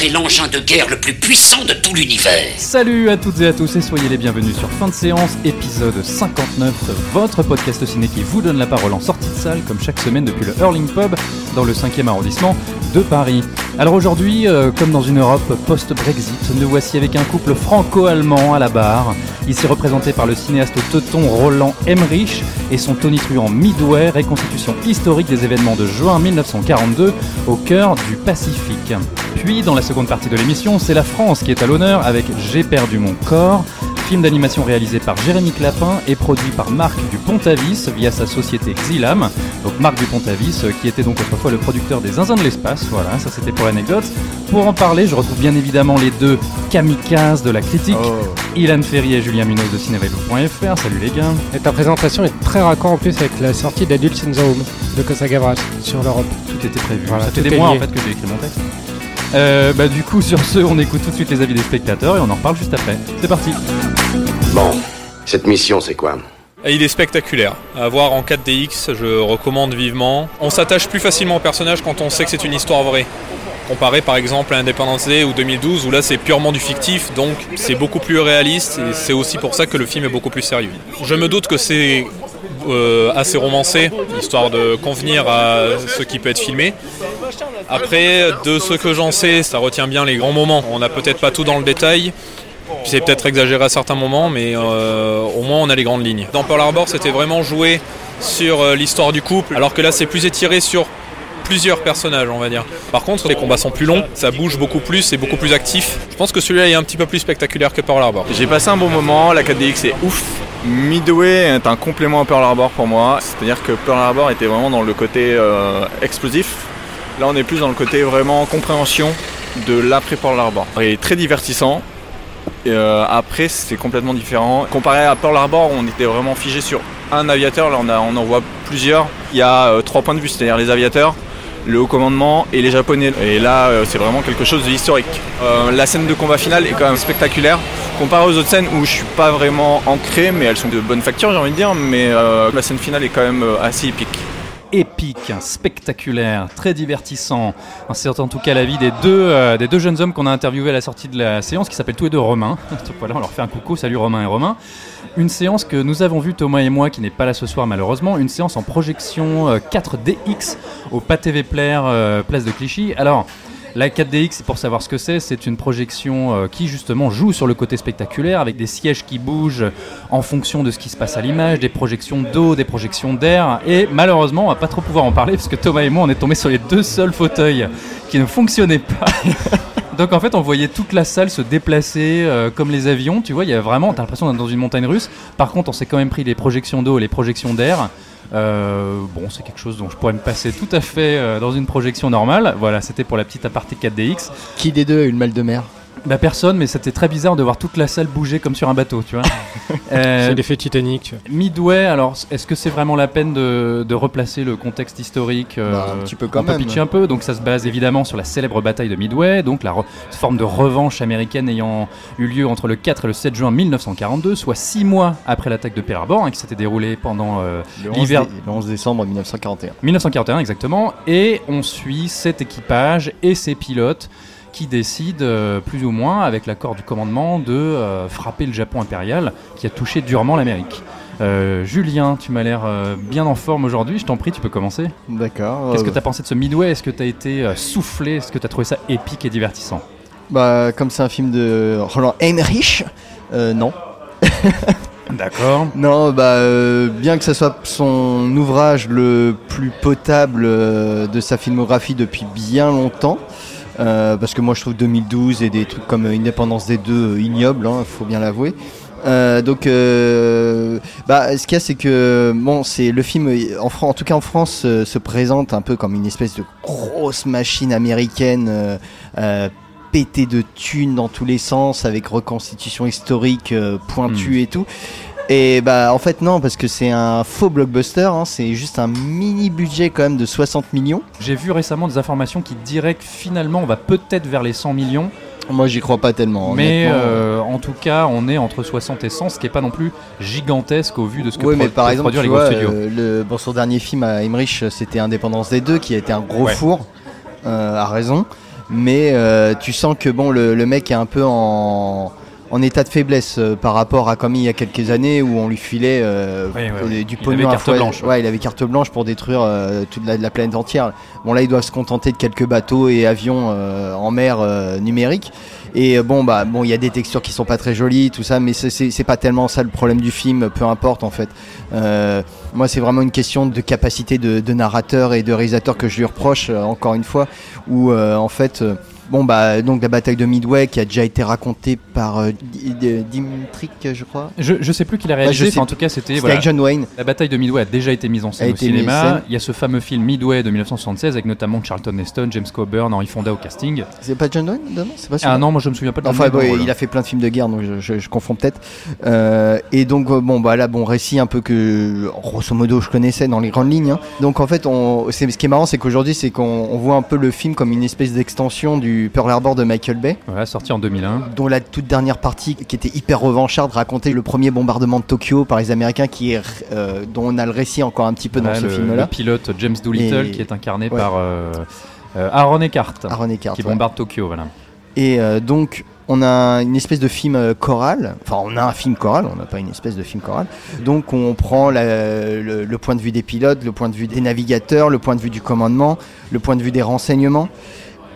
C'est l'engin de guerre le plus puissant de tout l'univers. Salut à toutes et à tous et soyez les bienvenus sur Fin de séance, épisode 59, votre podcast ciné qui vous donne la parole en sortie de salle, comme chaque semaine depuis le Hurling Pub, dans le 5e arrondissement de Paris. Alors aujourd'hui, euh, comme dans une Europe post-Brexit, nous voici avec un couple franco-allemand à la barre. Ici représenté par le cinéaste teuton Roland Emmerich et son tonitruant Midway, reconstitution historique des événements de juin 1942 au cœur du Pacifique. Puis, dans la seconde partie de l'émission, c'est la France qui est à l'honneur avec J'ai perdu mon corps, film d'animation réalisé par Jérémy Clapin et produit par Marc Dupont-Avis via sa société Xilam. Donc Marc Dupont-Avis euh, qui était donc autrefois le producteur des Zinzins de l'espace, voilà, ça c'était pour l'anecdote. Pour en parler, je retrouve bien évidemment les deux kamikazes de la critique, Ilan Ferry et Julien Munoz de cinévélo.fr. Salut les gars. Et ta présentation est très raccord en plus avec la sortie d'Adults in the Home de Costa Gavras sur l'Europe. Tout était prévu. Voilà, ça fait des mois en fait que j'ai écrit mon texte. Euh, bah du coup sur ce, on écoute tout de suite les avis des spectateurs et on en reparle juste après. C'est parti. Bon, cette mission, c'est quoi il est spectaculaire. À voir en 4DX, je recommande vivement. On s'attache plus facilement au personnage quand on sait que c'est une histoire vraie. Comparé par exemple à Independence Day ou 2012 où là c'est purement du fictif, donc c'est beaucoup plus réaliste et c'est aussi pour ça que le film est beaucoup plus sérieux. Je me doute que c'est euh, assez romancé, histoire de convenir à ce qui peut être filmé. Après, de ce que j'en sais, ça retient bien les grands moments. On n'a peut-être pas tout dans le détail, puis c'est peut-être exagéré à certains moments, mais euh, au moins on a les grandes lignes. Dans Pearl Harbor, c'était vraiment joué sur euh, l'histoire du couple, alors que là c'est plus étiré sur plusieurs personnages, on va dire. Par contre, les combats sont plus longs, ça bouge beaucoup plus, c'est beaucoup plus actif. Je pense que celui-là est un petit peu plus spectaculaire que Pearl Harbor. J'ai passé un bon moment, la 4DX est ouf. Midway est un complément à Pearl Harbor pour moi, c'est-à-dire que Pearl Harbor était vraiment dans le côté euh, explosif. Là on est plus dans le côté vraiment compréhension de l'après Pearl Harbor. Il est très divertissant. Euh, après c'est complètement différent. Comparé à Pearl Harbor on était vraiment figé sur un aviateur, là on, en voit plusieurs. Il y a euh, trois points de vue, c'est-à-dire les aviateurs, le haut commandement et les japonais. Et là, euh, c'est vraiment quelque chose de historique. La scène de combat finale est quand même spectaculaire. Comparé aux autres scènes où je suis pas vraiment ancré, mais elles sont de bonne facture, j'ai envie de dire. Mais la scène finale est quand même assez épique. Épique, spectaculaire, très divertissant. C'est en tout cas l'avis des deux, euh, des deux jeunes hommes qu'on a interviewés à la sortie de la séance, qui s'appellent tous les deux Romain. Voilà, on leur fait un coucou, salut Romain et Romain. Une séance que nous avons vue, Thomas et moi, qui n'est pas là ce soir malheureusement, une séance en projection euh, 4DX au PATV Player, euh, place de Clichy. Alors, la 4DX, pour savoir ce que c'est, c'est une projection euh, qui justement joue sur le côté spectaculaire avec des sièges qui bougent en fonction de ce qui se passe à l'image, des projections d'eau, des projections d'air. Et malheureusement, on va pas trop pouvoir en parler parce que Thomas et moi, on est tombés sur les deux seuls fauteuils qui ne fonctionnaient pas. Donc en fait, on voyait toute la salle se déplacer euh, comme les avions. Tu vois, il y a vraiment, t'as l'impression d'être dans une montagne russe. Par contre, on s'est quand même pris les projections d'eau et les projections d'air. Euh, bon, c'est quelque chose dont je pourrais me passer tout à fait euh, dans une projection normale. Voilà, c'était pour la petite aparté 4DX. Qui des deux a eu le mal de mer? Bah personne, mais c'était très bizarre de voir toute la salle bouger comme sur un bateau, tu vois. Euh, C'est l'effet Titanic. tu vois. Midway, alors est-ce que c'est vraiment la peine de, de replacer le contexte historique euh, Bah, un petit peu quand on peut pitcher un peu, donc ça se base évidemment sur la célèbre bataille de Midway, donc la re- forme de revanche américaine ayant eu lieu entre le 4 et le 7 juin 1942, soit six mois après l'attaque de Pearl Harbor, hein, qui s'était déroulée pendant euh, Le 11, l'hiver dé- le 11 décembre 1941. 1941 exactement, et on suit cet équipage et ses pilotes qui décident, euh, plus ou moins, avec l'accord du commandement, de euh, frapper le Japon impérial, qui a touché durement l'Amérique. Euh, Julien, tu m'as l'air euh, bien en forme aujourd'hui, je t'en prie, tu peux commencer. D'accord. Qu'est-ce que tu as pensé de ce Midway? Est-ce que tu as été euh, soufflé? Est-ce que tu as trouvé ça épique et divertissant? Bah, comme c'est un film de Roland Emmerich, non. D'accord. Non, bah, bien que ce soit son ouvrage le plus potable de sa filmographie depuis bien longtemps, euh, parce que moi je trouve 2012 et des trucs comme Indépendance des deux euh, ignobles, hein, faut bien l'avouer. Euh, donc, euh, bah, ce qu'il y a, c'est que bon, c'est le film, en, Fran- en tout cas en France, euh, se présente un peu comme une espèce de grosse machine américaine. euh, euh, pété de thunes dans tous les sens avec reconstitution historique pointue et tout Et bah en fait non parce que c'est un faux blockbuster, hein, c'est juste un mini budget quand même de 60 millions. J'ai vu récemment des informations qui diraient que finalement on va peut-être vers les 100 millions. Moi j'y crois pas tellement. Mais euh, en tout cas, on est entre 60 et 100, ce qui est pas non plus gigantesque au vu de ce que Oui, pro- mais par exemple, produire tu les gros vois, studios. euh, le, bon, son dernier film à Emmerich, c'était Indépendance des deux, qui a été un gros Ouais. four, euh, à raison. Mais euh, tu sens que bon, le, le mec est un peu en, en état de faiblesse euh, par rapport à comme il y a quelques années où on lui filait euh, Oui, oui, euh, oui. du Il pognon avait à carte blanche, ouais. Ouais, il avait carte blanche pour détruire euh, toute la, la planète entière. Bon, là, ils doivent se contenter de quelques bateaux et avions en mer numérique. Et bon, bah, bon, il y a des textures qui sont pas très jolies, tout ça, mais c'est- pas tellement ça le problème du film, peu importe en fait. Moi, c'est vraiment une question de capacité de, de narrateur et de réalisateur que je lui reproche, encore une fois, où en fait. Bon bah donc la bataille de Midway qui a déjà été racontée par euh, je crois. Je, je sais plus qui l'a Ouais, réalisé, enfin, en tout cas c'était voilà, avec John Wayne. la bataille de Midway a déjà été mise en A scène au cinéma. scène. Il y a ce fameux film Midway de 1976 avec notamment Charlton Heston, James Coburn, Henry Fonda au casting. C'est pas John Wayne C'est pas Ah non, moi je me souviens pas de Enfin, bon, il a fait plein de films de guerre, donc je, je- je confonds peut-être. Euh, et donc, euh, bon, bah là, bon, récit un peu que, grosso modo, je connaissais dans les grandes lignes. hein. Donc, en fait, on, c'est, ce qui est marrant, c'est qu'aujourd'hui, c'est qu'on on voit un peu le film comme une espèce d'extension du Pearl Harbor de Michael Bay, Voilà, sorti en 2001. dont la toute dernière partie, qui était hyper revancharde, racontait le premier bombardement de Tokyo par les Américains, qui est, euh, dont on a le récit encore un petit peu dans ce film-là. le pilote James Doolittle Et- qui est incarné Ouais. par euh, euh, Aaron Eckhart, Aaron Eckhart, qui ouais. bombarde Tokyo. Voilà. Et donc, on a une espèce de film choral. Enfin, on a un film choral, on n'a pas une espèce de film choral. Donc, on prend la- le, le point de vue des pilotes, le point de vue des navigateurs, le point de vue du commandement, le point de vue des renseignements.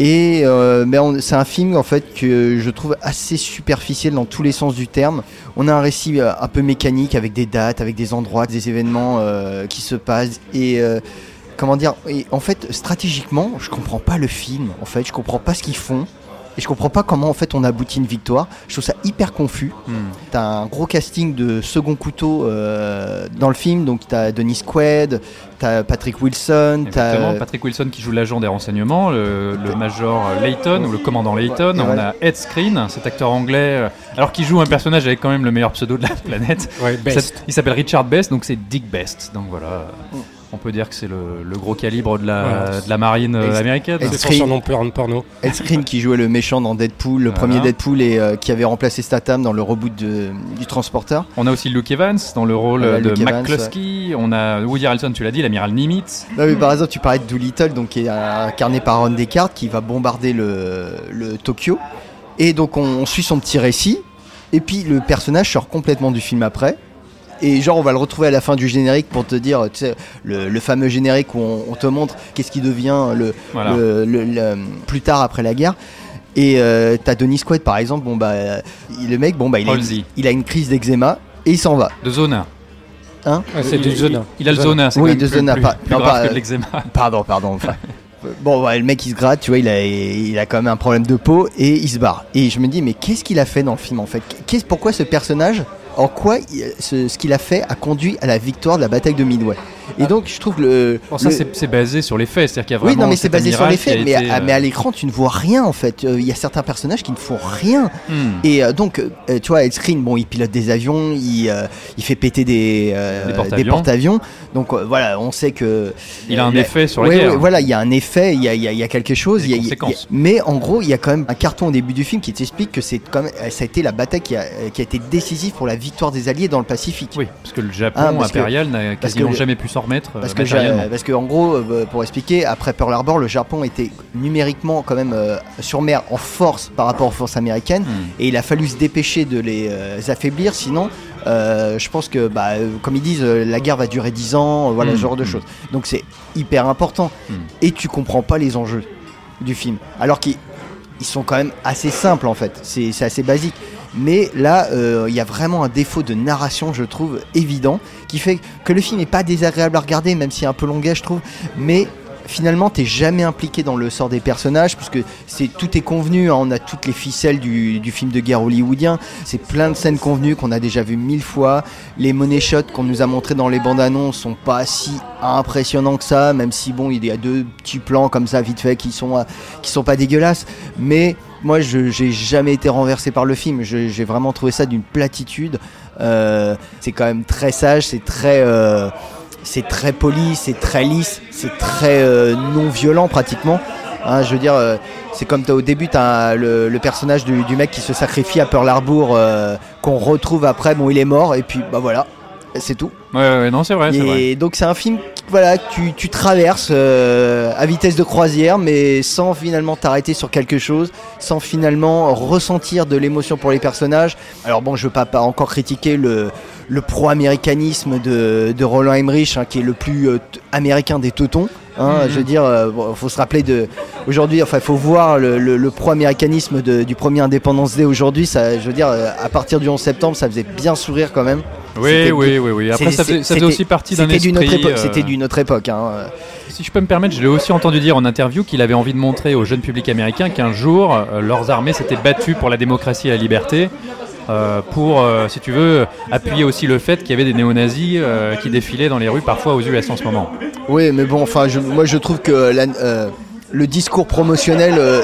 Et euh, ben, c'est un film en fait que je trouve assez superficiel dans tous les sens du terme. On a un récit euh, un peu mécanique avec des dates, avec des endroits, des événements euh, qui se passent. Et euh, comment dire en fait stratégiquement je comprends pas le film. En fait je comprends pas ce qu'ils font et je comprends pas comment en fait on aboutit une victoire je trouve ça hyper confus Hmm. t'as un gros casting de second couteau euh, dans le film donc t'as Denis Quaid t'as Patrick Wilson Exactement, t'as Patrick Wilson qui joue l'agent des renseignements, le, le major Layton ou le commandant Layton. Ouais, On ouais. a Ed Screen, cet acteur anglais, euh, alors qu'il joue un personnage avec quand même le meilleur pseudo de la planète. Ouais, Ça- best. Il s'appelle Richard Best, donc c'est Dick Best. Donc voilà, Mm. On peut dire que c'est le, le gros calibre de la, Ouais. de la marine euh, américaine. son Screen. porno. Ed Skrein qui jouait le méchant dans Deadpool le Voilà. premier Deadpool et euh, qui avait remplacé Statham dans le reboot de- du transporteur On a aussi Luke Evans dans le rôle Voilà, de Luke Evans, McCluskey. On a Woody Harrelson, tu l'as dit, l'amiral Nimitz. Non, mais par exemple, tu parlais de Doolittle, donc qui est incarné par Ron Descartes, qui va bombarder le, le Tokyo. Et donc, on, on suit son petit récit. Et puis, le personnage sort complètement du film après. Et genre, on va le retrouver à la fin du générique pour te dire, tu sais, le, le fameux générique où on, on te montre qu'est-ce qui devient le, Voilà. le- le- le- plus tard après la guerre. Et euh, t'as Denis Quaid, par exemple, bon bah, il- le mec, bon bah, il a, Halsey. il a une crise d'eczéma et il s'en va. De Zona. Hein Ah, c'est il, du il- Zona. Il, a le Zona, c'est Oui, de Zona, plus- pas- plus non, grave pas, que euh, de l'eczéma. Pardon, pardon. enfin. Bon, ouais, le mec il se gratte, tu vois, il a, il a quand même un problème de peau et il se barre. Et je me dis, mais qu'est-ce qu'il a fait dans le film en fait? Qu'est-ce, Pourquoi ce personnage, en quoi ce qu'il a fait a conduit à la victoire de la bataille de Midway? Et donc, je trouve que le. Bon, ça, le- c'est basé sur les faits, c'est-à-dire qu'il y a oui, vraiment non, mais c'est basé sur les faits, mais, été, à, mais à euh, l'écran, tu ne vois rien en fait. Euh, Il y a certains personnages qui ne font rien. hmm. Et euh, donc, euh, tu vois, Ed Screen, bon, il pilote des avions, il, il fait péter des, Des porte-avions. Donc voilà, on sait que. Il a un effet sur la ouais, guerre. ouais, voilà, il y a un effet, il y a, y a- y a quelque chose. Y a- mais en gros, il y a quand même un carton au début du film qui t'explique que c'est quand même, euh, ça a été la bataille qui a, qui a été décisive pour la victoire des Alliés dans le Pacifique. Oui, parce que le Japon Ah, impérial n'a quasiment jamais pu s'en remettre euh, Parce que, parce en gros, euh, pour expliquer, après Pearl Harbor, le Japon était numériquement quand même euh, sur mer en force par rapport aux forces américaines, Hmm. et il a fallu se dépêcher de les affaiblir, sinon, euh, je pense que, bah, euh, comme ils disent, euh, la guerre va durer 10 ans, voilà Mm, ce genre de mm. choses. Donc c'est hyper important, et tu comprends pas les enjeux du film, alors qu'ils ils sont quand même assez simples en fait, c'est assez basique. Mais là, euh, il y a vraiment un défaut de narration, je trouve, évident, qui fait que le film n'est pas désagréable à regarder, même est un peu longuet, je trouve. Mais finalement, t'es jamais impliqué dans le sort des personnages, puisque c'est tout est convenu. hein, on a toutes les ficelles du, film de guerre hollywoodien. C'est plein de scènes convenues qu'on a déjà vues mille fois. Les money shots qu'on nous a montrés dans les bandes annonces sont pas si impressionnants que ça, même si bon, il y a deux petits plans comme ça vite fait qui sont euh, qui sont pas dégueulasses. Mais moi, je j'ai jamais été renversé par le film. J'ai vraiment trouvé ça d'une platitude. Euh, c'est quand même très sage, c'est très, euh, c'est très poli, c'est très lisse, c'est très euh, non violent pratiquement. Hein, je veux dire, euh, c'est comme t'as- au début, t'as le, le personnage du, du mec qui se sacrifie à Pearl Harbor, euh, qu'on retrouve après. Bon, il est mort, et puis bah voilà, c'est tout. Ouais, ouais, non, c'est vrai, c'est vrai. Et donc c'est un film voilà, tu, tu traverses euh, à vitesse de croisière, mais sans finalement t'arrêter sur quelque chose, sans finalement ressentir de l'émotion pour les personnages. Alors bon, je veux pas, pas encore critiquer le, le pro-américanisme de, de Roland Emmerich, hein, qui est le plus euh, américain des teutons. Hein, Mhm. Je veux dire, euh, bon, faut se rappeler de aujourd'hui. Enfin, il faut voir le, le- le pro-américanisme du premier Independence Day aujourd'hui. Ça, je veux dire, à partir du 11 septembre, ça faisait bien sourire quand même. Oui, C'était oui, oui, oui. Après, ça faisait, ça c'était- faisait aussi partie d'un C'était d'une autre esprit. époque. euh, C'était d'une autre époque. hein. Si je peux me permettre, je l'ai aussi entendu dire en interview qu'il avait envie de montrer au jeune public américain qu'un jour, euh, leurs armées s'étaient battues pour la démocratie et la liberté. euh, pour, euh, si tu veux, appuyer aussi le fait qu'il y avait des néo-nazis euh, qui défilaient dans les rues parfois aux US en ce moment. Oui, mais bon, enfin, je- moi je trouve que la- euh, le discours promotionnel euh,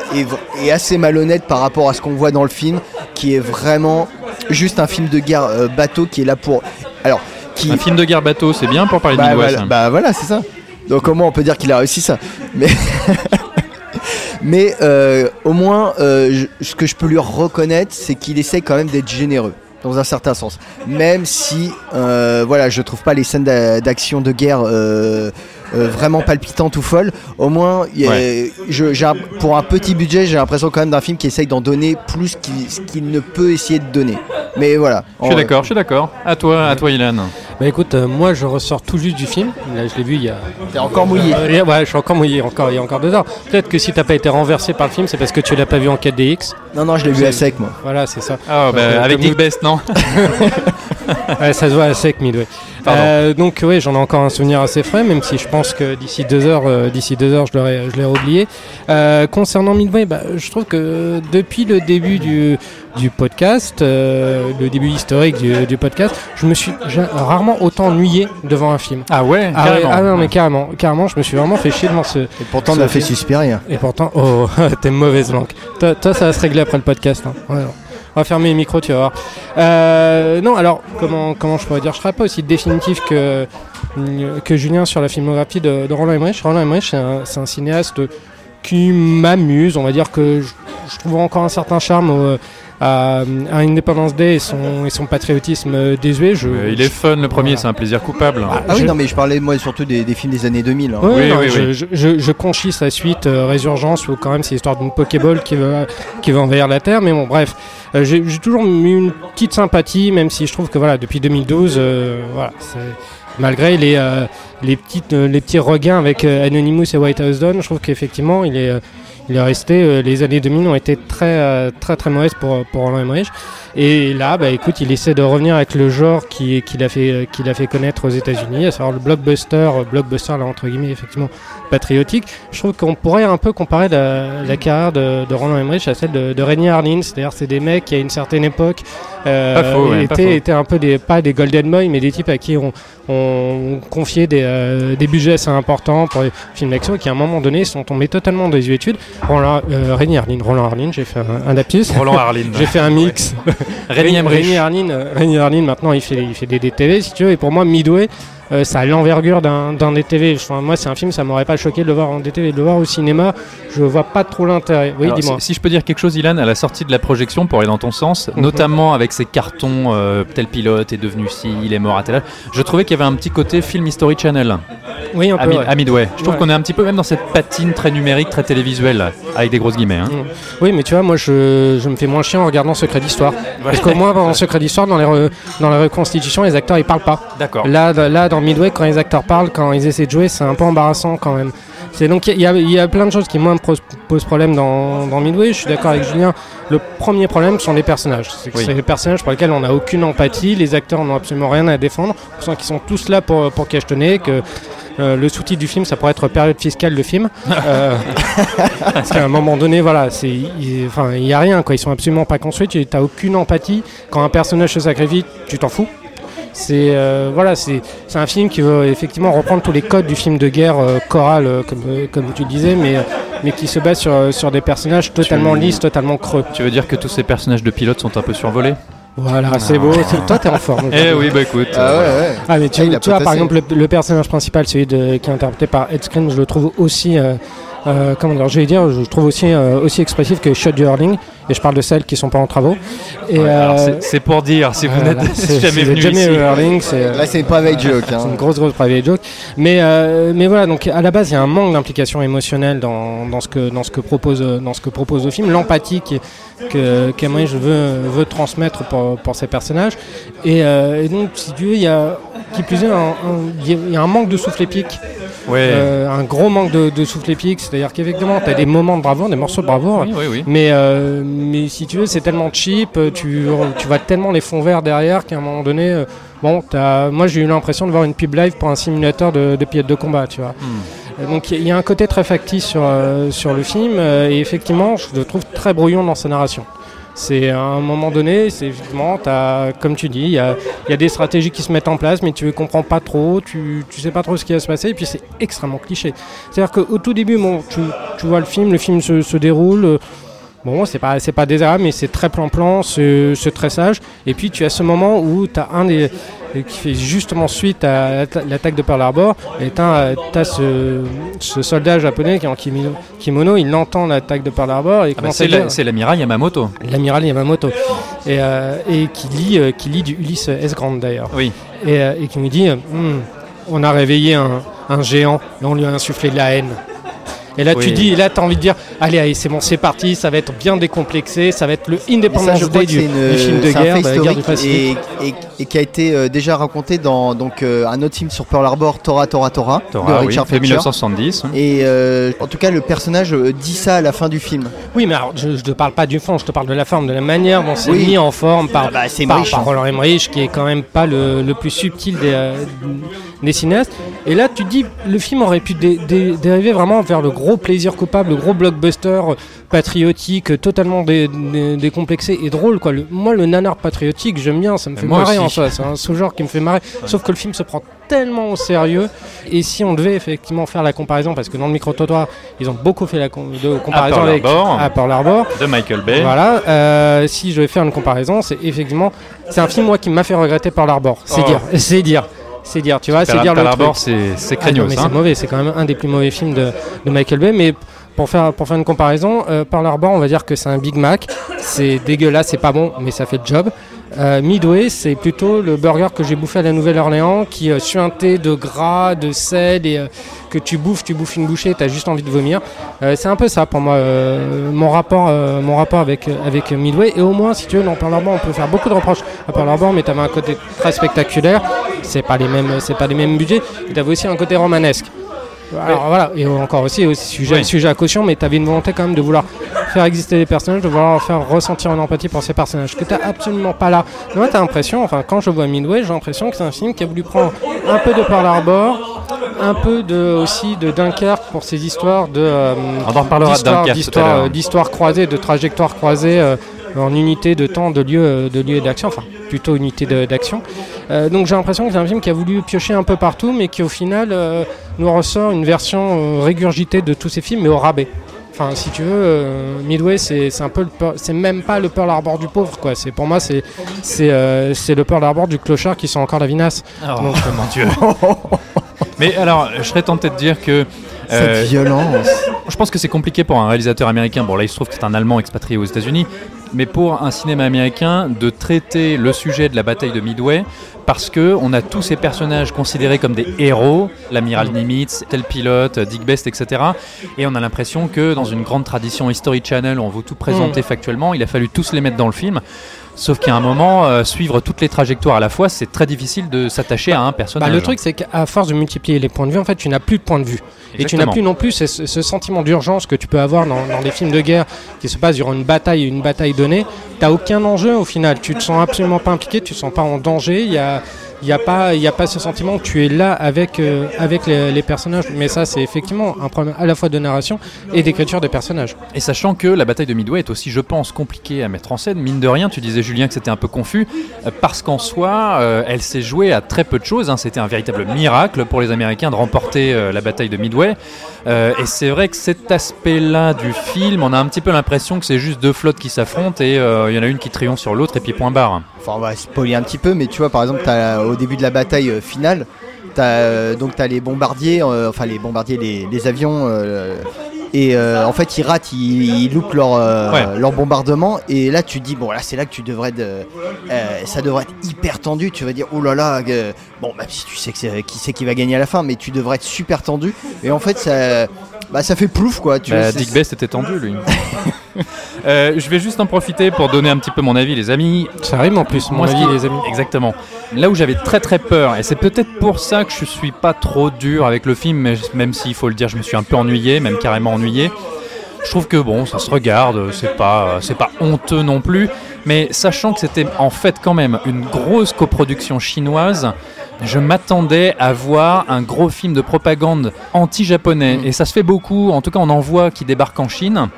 est, assez malhonnête par rapport à ce qu'on voit dans le film, qui est vraiment juste un film de guerre euh, bateau qui est là pour. Alors, qui. Un film de guerre bateau, c'est bien pour parler de Bah Midwest. voilà, bah voilà, c'est ça. Donc au moins on peut dire qu'il a réussi ça. Mais, mais euh, au moins, euh, je- ce que je peux lui reconnaître, c'est qu'il essaie quand même d'être généreux. Dans un certain sens, même si euh, voilà, je trouve pas les scènes d'a- d'action de guerre euh, vraiment palpitantes ou folles. Au moins, il y a- je- j'ai un- pour un petit budget, j'ai l'impression quand même d'un film qui essaye d'en donner plus qu'il ce qu'il ne peut essayer de donner. Mais voilà. Je suis d'accord, je suis d'accord. À toi, à toi, Ilan. Bah écoute, euh, moi je ressors tout juste du film. Là, je l'ai vu il y a. T'es encore mouillé. Euh, ouais, je suis encore mouillé, encore, il y a encore deux heures. Peut-être que si t'as pas été renversé par le film, c'est parce que tu l'as pas vu en 4DX. Non, non, je l'ai vu à sec, moi. Voilà, c'est ça. Ah, bah, avec nous- Best, non Ouais, ça se voit à sec, Midway. Euh, donc oui, j'en ai encore un souvenir assez frais, même si je pense que d'ici deux heures, euh, d'ici deux heures, je l'aurais, je l'ai oublié. Euh, concernant Midway, bah, je trouve que depuis le début du, du podcast, euh, le début historique du, du podcast, je me suis rarement autant ennuyé devant un film. Ah ouais, Ah, carrément. ah non mais carrément, carrément, je me suis vraiment fait chier devant ce. Et pourtant, on a fait film. Suspiria. Et pourtant, oh, t'es mauvaise langue. Toi, toi, ça va se régler après le podcast. hein. Ouais, non. On va fermer les micros, tu vas voir. Euh, non, alors, comment, comment je pourrais dire? Je serais pas aussi définitif que, que Julien sur la filmographie de, Roland Emmerich. Roland Emmerich, c'est un, c'est un cinéaste qui m'amuse. On va dire que je, je trouve encore un certain charme au- à, à Independence Day et son, et son patriotisme euh, désuet. Je, Euh, il est fun, le premier, Voilà. c'est un plaisir coupable. Ah oui, Je- non, mais je parlais moi surtout des, des films des années 2000. hein. Oui, non, oui, je, oui. Je, je, je conchis sa suite euh, Résurgence où quand même c'est l'histoire d'une Pokéball qui veut, qui veut envahir la Terre. Mais bon, bref, Euh, j'ai j'ai toujours eu une petite sympathie, même si je trouve que voilà, depuis 2012, euh, voilà, c'est- malgré les, euh, les, petites, euh, les petits regains avec euh, Anonymous et White House Down, je trouve qu'effectivement il est, euh, il est resté. euh, les années 2000 ont été très, euh, très, très mauvaises pour, pour Roland Emmerich. Et là, bah, écoute, il essaie de revenir avec le genre qui- qu'il a, fait, euh, a fait connaître aux États-Unis, à savoir le blockbuster, blockbuster là entre guillemets, effectivement patriotique. Je trouve qu'on pourrait un peu comparer la, la carrière de, de Roland Emmerich à celle de, de Rainy Harlin. C'est-à-dire, c'est des mecs qui à une certaine époque euh, faux, ouais, étaient, un peu des pas des golden boys, mais des types à qui on, on confiait des, euh, des budgets assez importants pour les films d'action et qui à un moment donné sont tombés totalement en désuétude. Roland, euh, Harlin, Roland Harlin, j'ai fait un, un lapsus. Roland Harlin. J'ai fait un mix. Emmerich. Rémi Harlin, maintenant il fait, il fait des DTV si tu veux. Et pour moi, Midway, euh, ça a l'envergure d'un d'un DTV. Enfin, moi, c'est un film, ça m'aurait pas choqué de le voir en DTV. De le voir au cinéma, je vois pas trop l'intérêt. Oui, dis-moi. si, si je peux dire quelque chose, Ilan, à la sortie de la projection, pour aller dans ton sens, Mhm. notamment avec ces cartons euh, tel pilote est devenu ci, il est mort à tel âge, je trouvais qu'il y avait un petit côté film History Channel Oui, un à, peu. Ouais. à Midway. Je trouve Ouais. qu'on est un petit peu même dans cette patine très numérique, très télévisuelle, avec des grosses guillemets. hein. Oui, mais tu vois, moi, je, je me fais moins chiant en regardant Secret d'Histoire. Parce qu'au moins, dans Secret d'Histoire, dans les, re- dans les reconstitutions, les acteurs, ils parlent pas. D'accord. Là, là, dans Midway, quand les acteurs parlent, quand ils essaient de jouer, c'est un peu embarrassant quand même. C'est donc il y, a- il y a plein de choses qui moi me posent problème dans, dans Midway. Je suis d'accord avec Julien. Le premier problème sont les personnages. C'est Oui. les personnages pour lesquels on n'a aucune empathie. Les acteurs n'ont absolument rien à défendre. On sent qu'ils sont tous là pour pour cachetonner. Que euh, le sous-titre du film, ça pourrait être période fiscale de film. Euh, parce qu'à un moment donné, voilà, c'est, il- enfin, il y a rien quoi. Ils sont absolument pas construits. Tu n'as aucune empathie. Quand un personnage se sacrifie, tu t'en fous. C'est euh, voilà, c'est c'est un film qui veut effectivement reprendre tous les codes du film de guerre euh, choral, euh, comme, euh, comme tu le disais, mais, euh, mais qui se base sur, sur des personnages totalement Tu- lisses, totalement creux. Tu veux dire que tous ces personnages de pilotes sont un peu survolés Voilà, c'est beau. Toi, t'es en forme. Eh oui, bah écoute. Ah ouais, ouais. Ah mais tu, Ah, tu vois par exemple le, le personnage principal celui de, qui est interprété par Ed Skrein je le trouve aussi euh, euh, comment dire je vais dire je le trouve aussi euh, aussi expressif que Shot Hurling et je parle de celles qui sont pas en travaux et Ouais, alors, euh, c'est- pour dire, si vous n'êtes jamais venu Jamie ici. Hurling Là, c'est une private joke. c'est Hein. une grosse grosse private joke mais euh, mais voilà donc à la base il y a un manque d'implication émotionnelle dans, dans ce que dans ce que propose dans ce que propose le film l'empathie qui- que je veux veut transmettre pour, pour ces personnages et, euh, et donc si tu veux il y a qui plus est il y a- il y a un manque de souffle épique Ouais. euh, un gros manque de, de souffle épique c'est-à-dire qu'effectivement tu as des moments de bravoure des morceaux de bravoure Oui, oui, oui. mais, euh, mais si tu veux, c'est tellement cheap, euh, tu, tu vois tellement les fonds verts derrière qu'à un moment donné, euh, bon, moi j'ai eu l'impression de voir une pub live pour un simulateur de, de pilote de combat, tu vois. Hmm. Euh, Donc il y a un côté très factice sur, sur le film, et effectivement, je le trouve très brouillon dans sa narration. C'est à un moment donné, c'est effectivement, t'as- comme tu dis, il y a, il y a des stratégies qui se mettent en place, mais tu ne comprends pas trop, tu, tu sais pas trop ce qui va se passer, et puis c'est extrêmement cliché. C'est-à-dire qu'au tout début, bon, tu, tu vois le film, le film se, se déroule. Euh, Bon, c'est pas, c'est pas désagréable, mais c'est très plan-plan, c'est c'est très sage. Et puis tu as ce moment où tu as un des. qui fait justement suite à l'atta- l'attaque de Pearl Harbor. Et tu as, ce, ce soldat japonais qui est en kimono, kimono, il entend l'attaque de Pearl Harbor et Ah bah, commence c'est la- l'amiral Yamamoto. l'amiral Yamamoto. Et, euh, et qui, lit, euh, qui lit du Ulysse S. Grant d'ailleurs. Oui. Et, euh, et qui me dit euh, Hmm, on a réveillé un, un géant et on lui a insufflé de la haine. Et là, tu Oui. dis, et là, tu as envie de dire Allez, allez, c'est bon, c'est parti, ça va être bien décomplexé, ça va être le Independence Day du, c'est une- du film de guerre, fait de la guerre du Pacifique. et, et- et qui a été euh, déjà raconté dans donc, euh, un autre film sur Pearl Harbor, Tora Tora Tora, de Torah, oui, Richard de Fletcher. 1970. hein. Et euh, en tout cas, le personnage dit ça à la fin du film. Oui, mais alors, je ne te parle pas du fond, je te parle de la forme, de la manière dont c'est Oui. mis en forme par, Ah bah, par, par hein. Roland Emmerich, qui est quand même pas le, le plus subtil des, euh, des cinéastes. Et là, tu dis, le film aurait pu dé- dé- dériver vraiment vers le gros plaisir coupable, le gros blockbuster euh, patriotique, euh, totalement dé- dé- décomplexé et drôle. Quoi. Le- moi, le nanar patriotique, j'aime bien, ça me fait moi marrer aussi. en soi. C'est un sous-genre qui me fait marrer. Sauf que le film se prend tellement au sérieux. Et si on devait effectivement faire la comparaison, parce que dans le micro-trottoir, ils ont beaucoup fait la com- de comparaison Pearl avec à Pearl Harbor. De Michael Bay. Voilà, euh, si je vais faire une comparaison, c'est effectivement, c'est un film moi qui m'a fait regretter Pearl Harbor. C'est Oh. dire, c'est dire, c'est dire, tu vois, c'est dire le truc. c'est c'est Ah non, craignos. mais hein. c'est mauvais, c'est quand même un des plus mauvais films de, de Michael Bay. Mais pour faire, pour faire une comparaison, euh, Pearl Harbor, on va dire que c'est un Big Mac. C'est dégueulasse, c'est pas bon, mais ça fait le job. Euh, Midway, c'est plutôt le burger que j'ai bouffé à la Nouvelle-Orléans, qui est suinté de gras, de sel, et euh, que tu bouffes, tu bouffes une bouchée, t'as juste envie de vomir. Euh, c'est un peu ça pour moi, euh, mon rapport, euh, mon rapport avec, avec Midway. Et au moins, si tu veux, dans Pearl Harbor, on peut faire beaucoup de reproches à Pearl Harbor, mais t'avais un côté très spectaculaire. C'est pas les mêmes, c'est pas les mêmes budgets. Et t'avais aussi un côté romanesque. Alors voilà, et encore aussi, aussi sujet, Oui. sujet à caution, mais tu avais une volonté quand même de vouloir faire exister les personnages, de vouloir faire ressentir une empathie pour ces personnages, que tu absolument pas là. Moi, tu as l'impression, enfin, quand je vois Midway, j'ai l'impression que c'est un film qui a voulu prendre un peu de Pearl Harbor, un peu de, aussi de Dunkerque pour ces histoires de. euh, On en reparlera de Dunkerque l'heure. euh, d'histoires croisées, de trajectoires croisées euh, en unité de temps, de lieu, euh, de lieu et d'action, enfin plutôt unité d'action. Euh, donc j'ai l'impression que c'est un film qui a voulu piocher un peu partout, mais qui au final euh, nous ressort une version euh, régurgitée de tous ces films, mais au rabais. Enfin, si tu veux, euh, Midway, c'est c'est un peu, c'est même pas le Pearl Harbor du pauvre, quoi. C'est pour moi, c'est c'est euh, le Pearl Harbor du clochard qui sent encore la vinasse. Oh, Donc, mon Dieu. Mais alors, je serais tenté de dire que. Cette euh, violence. je pense que c'est compliqué pour un réalisateur américain. Bon, là, il se trouve que c'est un Allemand expatrié aux États-Unis. Mais pour un cinéma américain, de traiter le sujet de la bataille de Midway, parce que on a tous ces personnages considérés comme des héros, l'amiral Nimitz, tel pilote, Dick Best, etc. Et on a l'impression que dans une grande tradition History Channel, on veut tout présenter factuellement. Il a fallu tous les mettre dans le film. Sauf qu'à un moment, euh, suivre toutes les trajectoires à la fois, c'est très difficile de s'attacher à un Bah, personnage. le truc, c'est qu'à force de multiplier les points de vue, en fait, tu n'as plus de point de vue. Et tu n'as plus non plus ce, sentiment d'urgence que tu peux avoir dans, dans des films de guerre qui se passent durant une bataille, une bataille donnée. T'as aucun enjeu au final. Tu te sens absolument pas impliqué, tu te sens pas en danger. Il y a, il n'y a, pas- il a pas ce sentiment que tu es là avec, euh, avec les, personnages. Mais ça, c'est effectivement un problème à la fois de narration et d'écriture de personnages. Et sachant que la bataille de Midway est aussi, je pense, compliquée à mettre en scène, mine de rien, tu disais Julien que c'était un peu confus, euh, parce qu'en soi, euh, elle s'est jouée à très peu de choses. hein. C'était un véritable miracle pour les Américains de remporter la bataille de Midway. Euh, et c'est vrai que cet aspect-là du film, on a un petit peu l'impression que c'est juste deux flottes qui s'affrontent et euh, il y en a une qui triomphe sur l'autre et puis point barre. Enfin, on va spoiler un petit peu, mais tu vois, par exemple, au début de la bataille euh, finale, donc t'as les bombardiers, enfin les bombardiers, les, avions, et euh, en fait ils ratent, ils, ils loupent leur, euh, Ouais. leur bombardement, et là tu te dis, bon là c'est là que tu devrais, de, euh, ça devrait être hyper tendu, tu vas dire, oh là là, bon même si tu sais que c'est, qui c'est qui va gagner à la fin, mais tu devrais être super tendu, et en fait ça, bah, ça fait plouf quoi, tu Bah, vois. Dick Best était tendu, lui. Euh, je vais juste en profiter pour donner un petit peu mon avis, les amis. Ça rime en plus, mon avis, les amis. Exactement. Là où j'avais très très peur, et c'est peut-être pour ça que je suis pas trop dur avec le film, mais même s'il faut le dire, je me suis un peu ennuyé, même carrément ennuyé. Je trouve que bon, ça se regarde, c'est pas, c'est pas honteux non plus, mais sachant que c'était en fait quand même une grosse coproduction chinoise, je m'attendais à voir un gros film de propagande anti-japonais, et ça se fait beaucoup, en tout cas on en voit qui débarquent en Chine.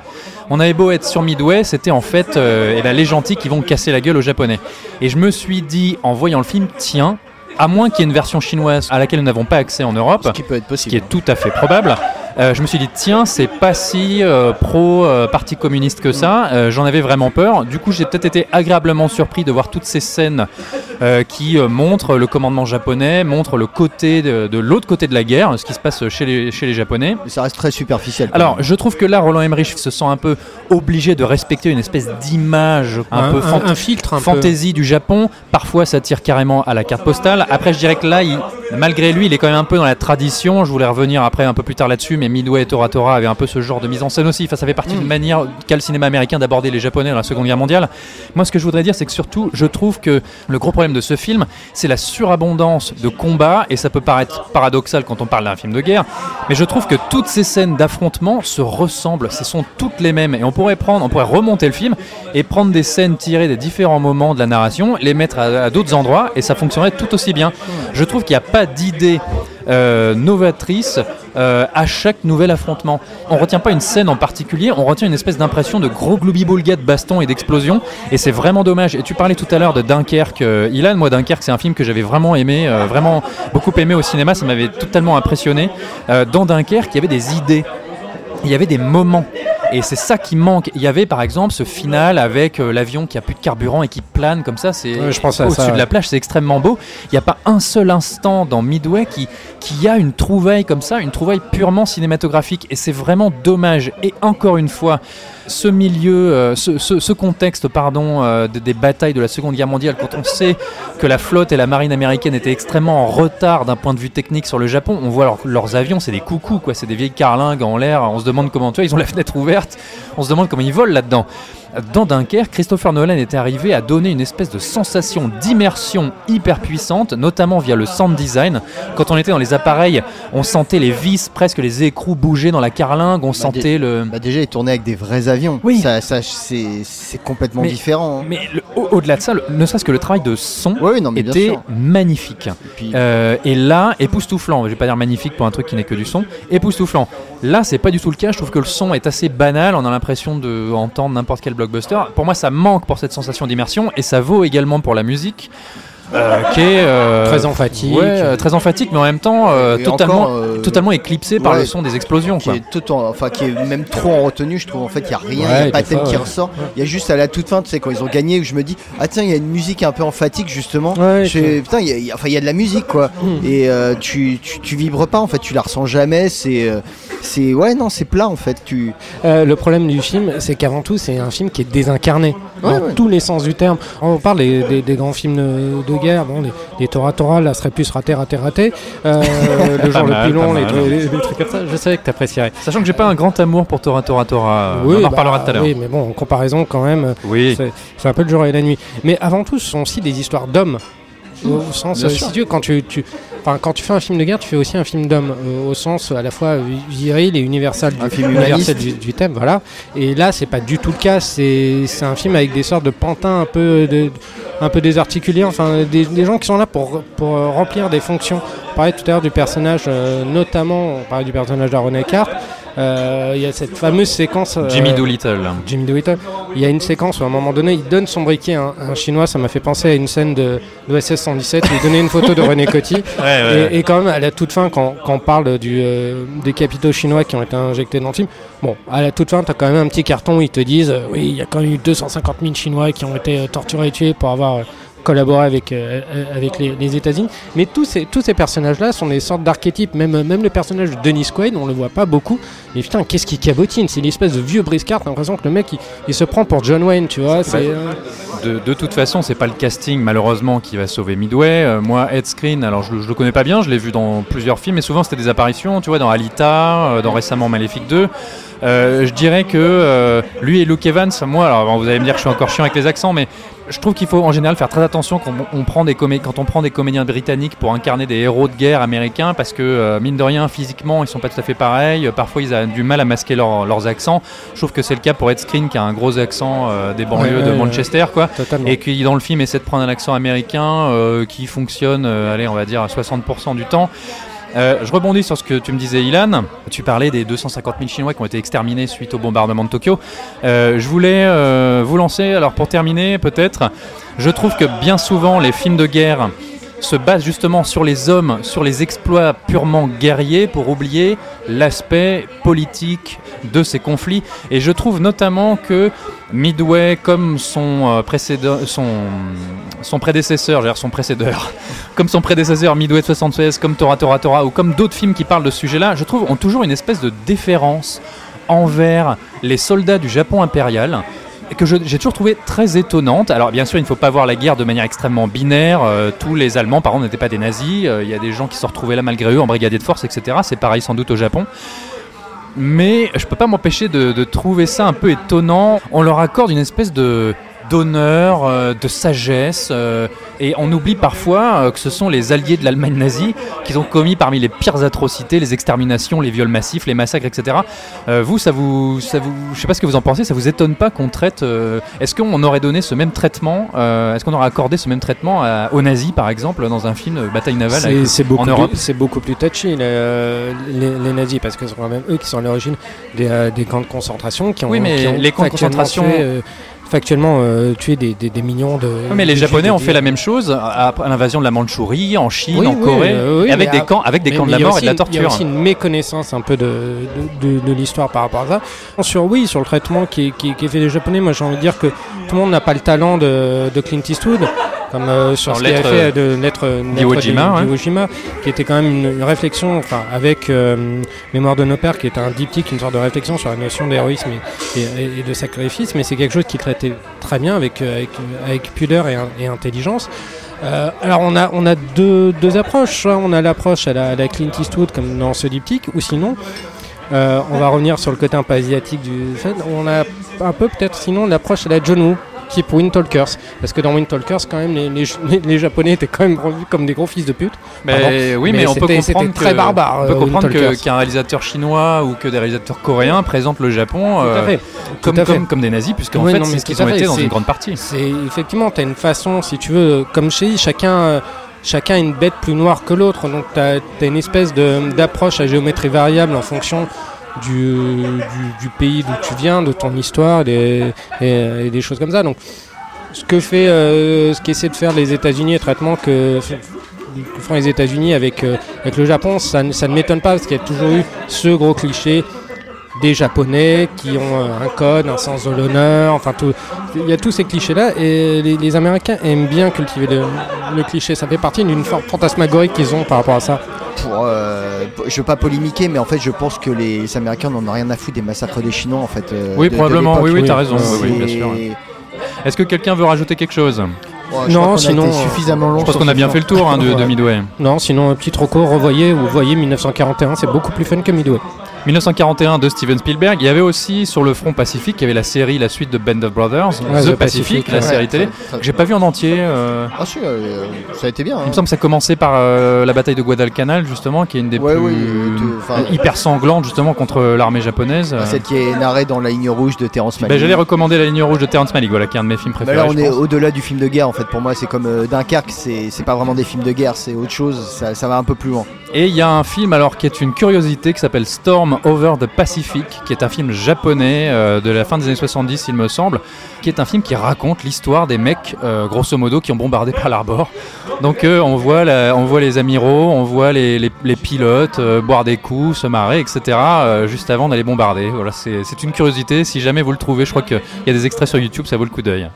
On avait beau être sur Midway, c'était en fait euh, eh ben, les gentils qui vont casser la gueule aux japonais. Et je me suis dit, en voyant le film, tiens, à moins qu'il y ait une version chinoise à laquelle nous n'avons pas accès en Europe, ce qui peut être ce possible. qui est tout à fait probable. Euh, je me suis dit, tiens, c'est pas si euh, pro-parti communiste que ça. Euh, J'en avais vraiment peur. Du coup, j'ai peut-être été agréablement surpris de voir toutes ces scènes euh, qui euh, montrent le commandement japonais, montrent le côté de, de l'autre côté de la guerre, ce qui se passe chez les, chez les Japonais. Mais ça reste très superficiel. Alors, même. je trouve que là, Roland Emmerich se sent un peu obligé de respecter une espèce d'image un, peu fant- un filtre un peu. fantaisie du Japon. Parfois, ça tire carrément à la carte postale. Après, je dirais que là, il- malgré lui, il est quand même un peu dans la tradition. Je voulais revenir après un peu plus tard là-dessus, mais Midway et Tora Tora avaient un peu ce genre de mise en scène aussi. Enfin, ça fait partie d'une manière qu'a le cinéma américain d'aborder les Japonais dans la Seconde Guerre mondiale. Moi, ce que je voudrais dire, c'est que surtout, je trouve que le gros problème de ce film, c'est la surabondance de combats, et ça peut paraître paradoxal quand on parle d'un film de guerre, mais je trouve que toutes ces scènes d'affrontement se ressemblent, ce sont toutes les mêmes, et on pourrait prendre, on pourrait remonter le film et prendre des scènes tirées des différents moments de la narration, les mettre à, à d'autres endroits, et ça fonctionnerait tout aussi bien. Je trouve qu'il n'y a pas d'idée euh, novatrice euh, à chaque nouvel affrontement. On retient pas une scène en particulier, on retient une espèce d'impression de gros gloubi-boulga de baston et d'explosion, et c'est vraiment dommage. Et tu parlais tout à l'heure de Dunkerque, euh, Ilan, moi Dunkerque c'est un film que j'avais vraiment aimé, euh, vraiment beaucoup aimé au cinéma, ça m'avait totalement impressionné. Dans Dunkerque, il y avait des idées, il y avait des moments. Et c'est ça qui manque. Il y avait par exemple ce final avec euh, l'avion qui a plus de carburant et qui plane comme ça. C'est au-dessus de la plage, c'est extrêmement beau. Il n'y a pas un seul instant dans Midway qui, qui a une trouvaille comme ça, une trouvaille purement cinématographique. Et c'est vraiment dommage. Et encore une fois, ce milieu, euh, ce, contexte, pardon, euh, de- des batailles de la Seconde Guerre mondiale, quand on sait que la flotte et la marine américaine étaient extrêmement en retard d'un point de vue technique sur le Japon, on voit leur- leurs avions, c'est des coucous, quoi, c'est des vieilles carlingues en l'air. On se demande comment, tu vois, ils ont la fenêtre ouverte. On se demande comment ils volent là-dedans. Dans Dunkerque, Christopher Nolan était arrivé à donner une espèce de sensation d'immersion hyper puissante, notamment via le sound design. Quand on était dans les appareils, on sentait les vis, presque les écrous bouger dans la carlingue, on sentait le. Bah déjà, il tournait avec des vrais avions. Oui. Ça, ça, c'est complètement Mais- différent. hein. Mais au- au-delà de ça, le- ne serait-ce que le travail de son oui, non, était magnifique. Et puis, Euh, et là, époustouflant, je vais pas dire magnifique pour un truc qui n'est que du son, époustouflant. Là, c'est pas du tout le cas, je trouve que le son est assez banal, on a l'impression d'entendre n'importe quel Pour moi, ça manque pour cette sensation d'immersion, et ça vaut également pour la musique. Euh, qui est euh, Très emphatique. ouais, euh, très emphatique, mais en même temps euh, totalement, encore, euh, totalement éclipsé par ouais, le son des explosions. qui Quoi. est tout en- enfin qui est même trop en retenue je trouve en fait il y a rien il Ouais, y a pas de thème qui ressort il y a juste à la toute fin tu sais quand ils ont gagné où je me dis ah tiens il y a une musique un peu emphatique justement je putain il y a- il y a- enfin il y a de la musique quoi Mm. et euh, tu, tu tu vibres pas en fait tu la ressens jamais c'est c'est ouais non c'est plat en fait tu Euh, le problème du film, c'est qu'avant tout, c'est un film qui est désincarné dans tous les sens du terme. On parle des, des- des grands films de, de guerre, bon, les, les Tora Tora, là, serait plus raté, raté, raté. Euh, le mal, le plus long, les, les- les trucs comme ça. Je savais que t'apprécierais. Sachant que j'ai pas un grand amour pour Tora Tora Tora, euh, on en bah, reparlera tout à l'heure. Oui, mais bon, en comparaison, quand même, Oui. c'est un peu le jour et la nuit. Mais avant tout, ce sont aussi des histoires d'hommes. Au sens, si tu veux, quand tu, tu, Enfin, quand tu fais un film de guerre, tu fais aussi un film d'homme, euh, au sens à la fois vi- viril et universal Un du, film universel du, du thème, voilà. Et là, c'est pas du tout le cas. C'est un film avec des sortes de pantins un peu, de, un peu désarticulés, enfin, des, des gens qui sont là pour, pour euh, remplir des fonctions. On parlait tout à l'heure du personnage, euh, notamment, on parlait du personnage d'Aaron Eckhart. Euh, Il y a cette fameuse séquence. euh, Jimmy Doolittle. Jimmy DeWitt. Il y a une séquence où à un moment donné, il donne son briquet à un, à un chinois. Ça m'a fait penser à une scène de l'OSS 117 où il donnait une photo de René Coty. Et, et quand même, à la toute fin, quand, quand on parle du, euh, des capitaux chinois qui ont été injectés dans le film, bon, à la toute fin, tu as quand même un petit carton où ils te disent oui, il y a quand même eu 250 000 Chinois qui ont été torturés et tués pour avoir. Euh, collaboré avec, euh, euh, avec les, les États-Unis. Mais tous ces, tous ces personnages-là sont des sortes d'archétypes. Même, même le personnage de Dennis Quaid, on le voit pas beaucoup. Mais putain, qu'est-ce qui cabotine? C'est l'espèce de vieux briscard. T'as l'impression que le mec, il, il se prend pour John Wayne, tu vois. C'est, euh, De, de toute façon, c'est pas le casting malheureusement qui va sauver Midway. Euh, moi, Ed Screen, alors je, je le connais pas bien, je l'ai vu dans plusieurs films, mais souvent c'était des apparitions, tu vois, dans Alita, euh, dans récemment Maléfique 2. Euh, je dirais que euh, lui et Luke Evans, moi, alors vous allez me dire que je suis encore chiant avec les accents, mais je trouve qu'il faut en général faire très attention quand on, prend des comé- quand on prend des comédiens britanniques pour incarner des héros de guerre américains, parce que euh, mine de rien, physiquement, ils sont pas tout à fait pareils. Euh, Parfois, ils ont du mal à masquer leur- leurs accents. Je trouve que c'est le cas pour Ed Screen, qui a un gros accent euh, des banlieues Ouais, de ouais, Manchester, quoi totalement. et qui dans le film essaie de prendre un accent américain euh, qui fonctionne, allez, on va dire à 60% du temps. Euh, je rebondis sur ce que tu me disais, Ilan. Tu parlais des 250 000 Chinois qui ont été exterminés suite au bombardement de Tokyo. Euh, je voulais euh, vous lancer, alors pour terminer, peut-être, je trouve que bien souvent les films de guerre se basent justement sur les hommes, sur les exploits purement guerriers pour oublier l'aspect politique de ces conflits. Et je trouve notamment que Midway, comme son, euh, prédécesseur, son comme son prédécesseur Midway 76, comme Tora Tora Tora, ou comme d'autres films qui parlent de ce sujet-là, je trouve ont toujours une espèce de déférence envers les soldats du Japon impérial que j'ai toujours trouvé très étonnante. Alors bien sûr, il ne faut pas voir la guerre de manière extrêmement binaire. Euh, tous les Allemands, par exemple, n'étaient pas des nazis. Euh, Il y a des gens qui se retrouvaient là malgré eux en brigadier de force, etc. C'est pareil sans doute au Japon. Mais je peux pas m'empêcher de trouver ça un peu étonnant. On leur accorde une espèce de d'honneur, euh, de sagesse, euh, et on oublie parfois euh, que ce sont les alliés de l'Allemagne nazie qui ont commis parmi les pires atrocités, les exterminations, les viols massifs, les massacres, etc. Vous, ça vous, ça vous, je sais pas ce que vous en pensez, ça vous étonne pas qu'on traite Est-ce qu'on aurait donné ce même traitement Est-ce qu'on aurait accordé ce même traitement à- aux nazis, par exemple, dans un film Bataille navale C'est avec- c'est beaucoup, en Europe plus- c'est beaucoup plus touchy, les, les, les nazis, parce que c'est quand même eux qui sont à l'origine des, des camps de concentration. Qui ont, Oui, mais qui ont les camps de concentration- factuellement euh, tué des, des, des millions de. Oui, mais les Japonais ont fait la même chose après l'invasion de la Mandchourie, en Chine, Oui, en oui, Corée, euh, oui, et avec des camps, avec des Mais- camps de la mort et de la une- Il y a torture. aussi une méconnaissance un peu de, de, de- de l'histoire par rapport à ça. Sur, oui, sur le traitement qui, est- qui, est- qui est fait des Japonais, moi j'ai envie de dire que tout le monde n'a pas le talent de, de Clint Eastwood. Comme euh, sur Dans ce qu'il a fait de lettre, d'Iwo Jima, ouais. Jima, qui était quand même une, une réflexion, enfin avec euh, Mémoire de nos pères, qui était un diptyque, une sorte de réflexion sur la notion d'héroïsme et, et- et de sacrifice, mais c'est quelque chose qui très bien avec, euh, avec, avec pudeur et, intelligence. Euh, alors on a, on a deux, deux approches. Soit on a l'approche à la, Clint Eastwood comme dans ce diptyque, ou sinon euh, on va revenir sur le côté un peu asiatique du fait. On a un peu peut-être sinon l'approche à la John Woo, type Wind Talkers. Parce que dans Wind Talkers, quand même, les, les, les Japonais étaient quand même revus comme des gros fils de pute. Mais Pardon. oui, mais, Mais on peut comprendre très que, barbare, on peut euh, comprendre qu'un réalisateur chinois ou que des réalisateurs coréens présentent le Japon euh, comme, comme, comme des nazis, puisqu'en Oui, fait, c'est ce qu'ils ont fait, été dans une grande partie. C'est effectivement, tu as une façon, si tu veux, comme chez chacun, euh, chacun a une bête plus noire que l'autre. Donc tu as, une espèce d'approche à géométrie variable en fonction du, pays d'où tu viens, de ton histoire des, et, des choses comme ça. Donc ce que fait, euh, ce qu'essaient de faire les États-Unis, le traitement que, font les États-Unis avec, euh, avec le Japon, ça, ne- m'étonne pas parce qu'il y a toujours eu ce gros cliché des Japonais qui ont euh, un code, un sens de l'honneur, enfin. Il y a tous ces clichés-là et les, Américains aiment bien cultiver le cliché. Ça fait partie d'une forme fantasmagorique qu'ils ont par rapport à ça. Pour, euh, je veux pas polémiquer, mais en fait, je pense que les Américains n'en ont rien à foutre des massacres des Chinois, en fait. euh, Oui, de- probablement, oui, oui, t'as raison, oui, oui, bien sûr. Est-ce que quelqu'un veut rajouter quelque chose je Non, a sinon, euh, suffisamment long. Je pense qu'on a bien fait le tour hein, de. Midway. Non, sinon un petit troco, revoyez ou voyez 1941, c'est beaucoup plus fun que Midway. 1941 de Steven Spielberg. Il y avait aussi sur le front Pacifique, il y avait la série, la suite de Band of Brothers, Ouais, The, The Pacific, Pacific, la ouais. série télé. Ça- que J'ai pas vu en entier. euh, Ah si, euh, ça a été bien. Il hein. me semble que ça commençait par euh, la bataille de Guadalcanal, justement, qui est une des Ouais, plus oui, hyper sanglantes, justement, contre l'armée japonaise. Bah, Celle qui est narrée dans la ligne rouge de Terrence Ben, Malick. J'allais recommander la ligne rouge de Terrence Malick, voilà, qui est un de mes films préférés. là, on est au-delà du film de guerre en fait. Pour moi, c'est comme euh, Dunkerque, c'est c'est pas vraiment des films de guerre, c'est autre chose. Ça, ça va un peu plus loin. Et il y a un film alors qui est une curiosité qui s'appelle Storm Over the Pacific, qui est un film japonais euh, de la fin des années 70 il me semble, qui est un film qui raconte l'histoire des mecs euh, grosso modo qui ont bombardé Pearl Harbor. Donc euh, on, voit la- on voit les amiraux, on voit les, les- les pilotes euh, boire des coups, se marrer, etc. euh, juste avant d'aller bombarder. Voilà, c'est c'est une curiosité. Si jamais vous le trouvez, je crois qu'il y a des extraits sur YouTube, ça vaut le coup d'œil.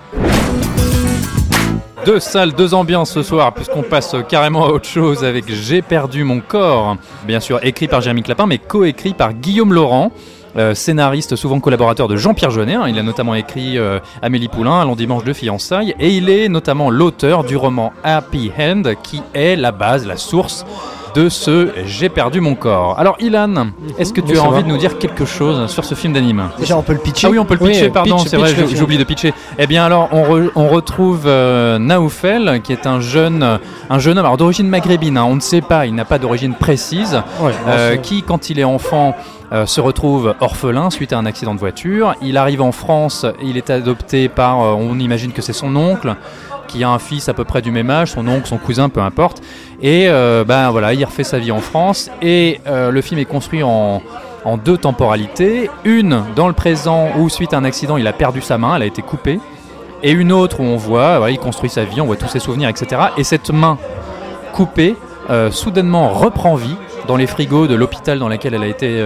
Deux salles, deux ambiances ce soir, puisqu'on passe carrément à autre chose avec J'ai perdu mon corps. Bien sûr, écrit par Jérémy Clapin, mais coécrit par Guillaume Laurent. euh, scénariste, souvent collaborateur de Jean-Pierre Jeunet. hein. Il a notamment écrit euh, Amélie Poulain, Un long dimanche de fiançailles. Et il est notamment l'auteur du roman Happy End, qui est la base, la source de ce J'ai perdu mon corps. Alors, Ilan, est-ce que tu Oui, as envie va. de nous dire quelque chose sur ce film d'anime Déjà, on peut le pitcher. ah oui, on peut le pitcher, pardon, pitch- c'est vrai, pitch film. j'oublie de pitcher. Eh bien alors, on, re- on retrouve euh, Naoufel, qui est un jeune, un jeune homme, alors d'origine maghrébine, hein, on ne sait pas, il n'a pas d'origine précise, Ouais, euh, qui, quand il est enfant, euh, se retrouve orphelin suite à un accident de voiture. Il arrive en France, il est adopté par, euh, on imagine que c'est son oncle, qui a un fils à peu près du même âge, son oncle, son cousin, peu importe. Et euh, ben voilà, il refait sa vie en France. Et euh, le film est construit en, deux temporalités. Une dans le présent où suite à un accident, il a perdu sa main, elle a été coupée. Et une autre où on voit, il construit sa vie, on voit tous ses souvenirs, etc. Et cette main coupée, euh, soudainement reprend vie dans les frigos de l'hôpital dans lequel elle a été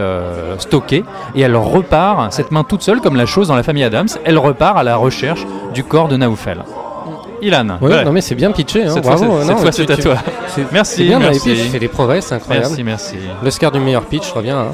stockée. Et elle repart, cette main toute seule, comme la chose dans la famille Adams, elle repart à la recherche du corps de Naoufel. Ilan, Ouais, voilà. non mais c'est bien pitché, hein, cette bravo. fois, c'est- non, fois, c'est à toi. c'est- Merci, C'est bien dans les merci. pitchs, fais des progrès, c'est incroyable. Merci, merci. L'Oscar du meilleur pitch revient. hein.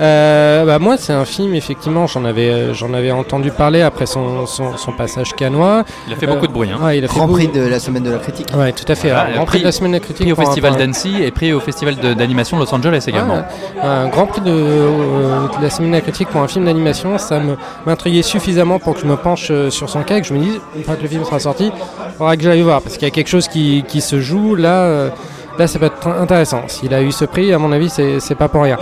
Euh, bah moi, c'est un film, effectivement, j'en avais, euh, j'en avais entendu parler après son, son, son passage canois. Il a fait Euh, beaucoup de bruit. Hein. Ouais, il a fait Grand beaucoup- prix de la semaine de la critique. Ouais, tout à fait. Grand prix prix- de la semaine de la critique. Prix au pour un- festival d'Annecy et prix au festival d'animation de Los Angeles également. Ouais, un grand prix de, euh, de la semaine de la critique pour un film d'animation, ça me m'intriguait suffisamment pour que je me penche sur son cas et que je me dise, une fois que le film sera sorti, il faudra que j'aille voir parce qu'il y a quelque chose qui, qui se joue là. Là, ça peut être intéressant. S'il a eu ce prix, à mon avis, c'est c'est pas pour rien.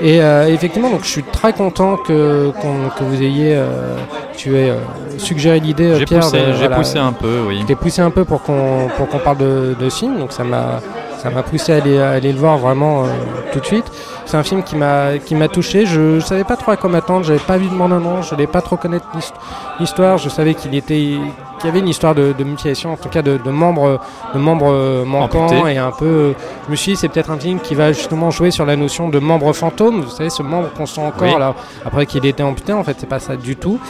Et euh, effectivement, donc, je suis très content que, que vous ayez, euh, tu aies euh, suggéré l'idée, J'ai Pierre. j'ai voilà, poussé un peu, oui. je t'ai poussé un peu pour qu'on pour qu'on parle de, de film, donc ça m'a ça m'a poussé à aller, à aller le voir vraiment euh, tout de suite. C'est un film qui m'a qui m'a touché. Je, ne savais pas trop à quoi m'attendre. J'avais pas vu de bande annonce. Je voulais pas trop connaître l'hist- l'histoire. Je savais qu'il était qu'il y avait une histoire de, de mutilation, en tout cas de, de membres de membres euh, manquants et un peu. euh, Je me suis dit c'est peut-être un film qui va justement jouer sur la notion de membre fantôme. Vous savez ce membre qu'on sent encore Oui. là après qu'il ait été amputé. En fait c'est pas ça du tout.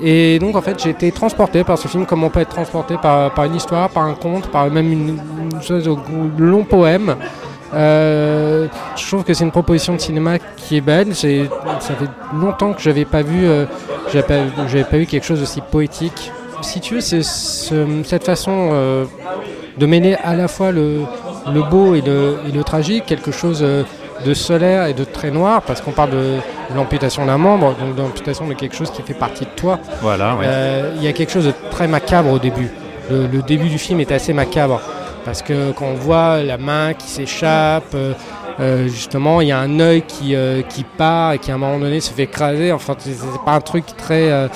Et donc en fait j'ai été transporté par ce film comme on peut être transporté par, par une histoire, par un conte, par même une, une long poème. Euh, je trouve que c'est une proposition de cinéma qui est belle. J'ai- Ça fait longtemps que j'avais pas vu, euh, j'avais pas, j'avais pas vu quelque chose d'aussi poétique. Si tu veux, c'est ce- cette façon euh, de mêler à la fois le, le beau et le, et le tragique, quelque chose de solaire et de très noir, parce qu'on parle de, l'amputation d'un membre, donc de l'amputation de quelque chose qui fait partie de toi. Voilà, Il y a quelque chose de très macabre au début. Le, le début du film est assez macabre parce que quand on voit la main qui s'échappe, euh, euh, justement, il y a un œil qui, euh, qui part et qui à un moment donné se fait écraser. Enfin, c'est pas un truc très. euh,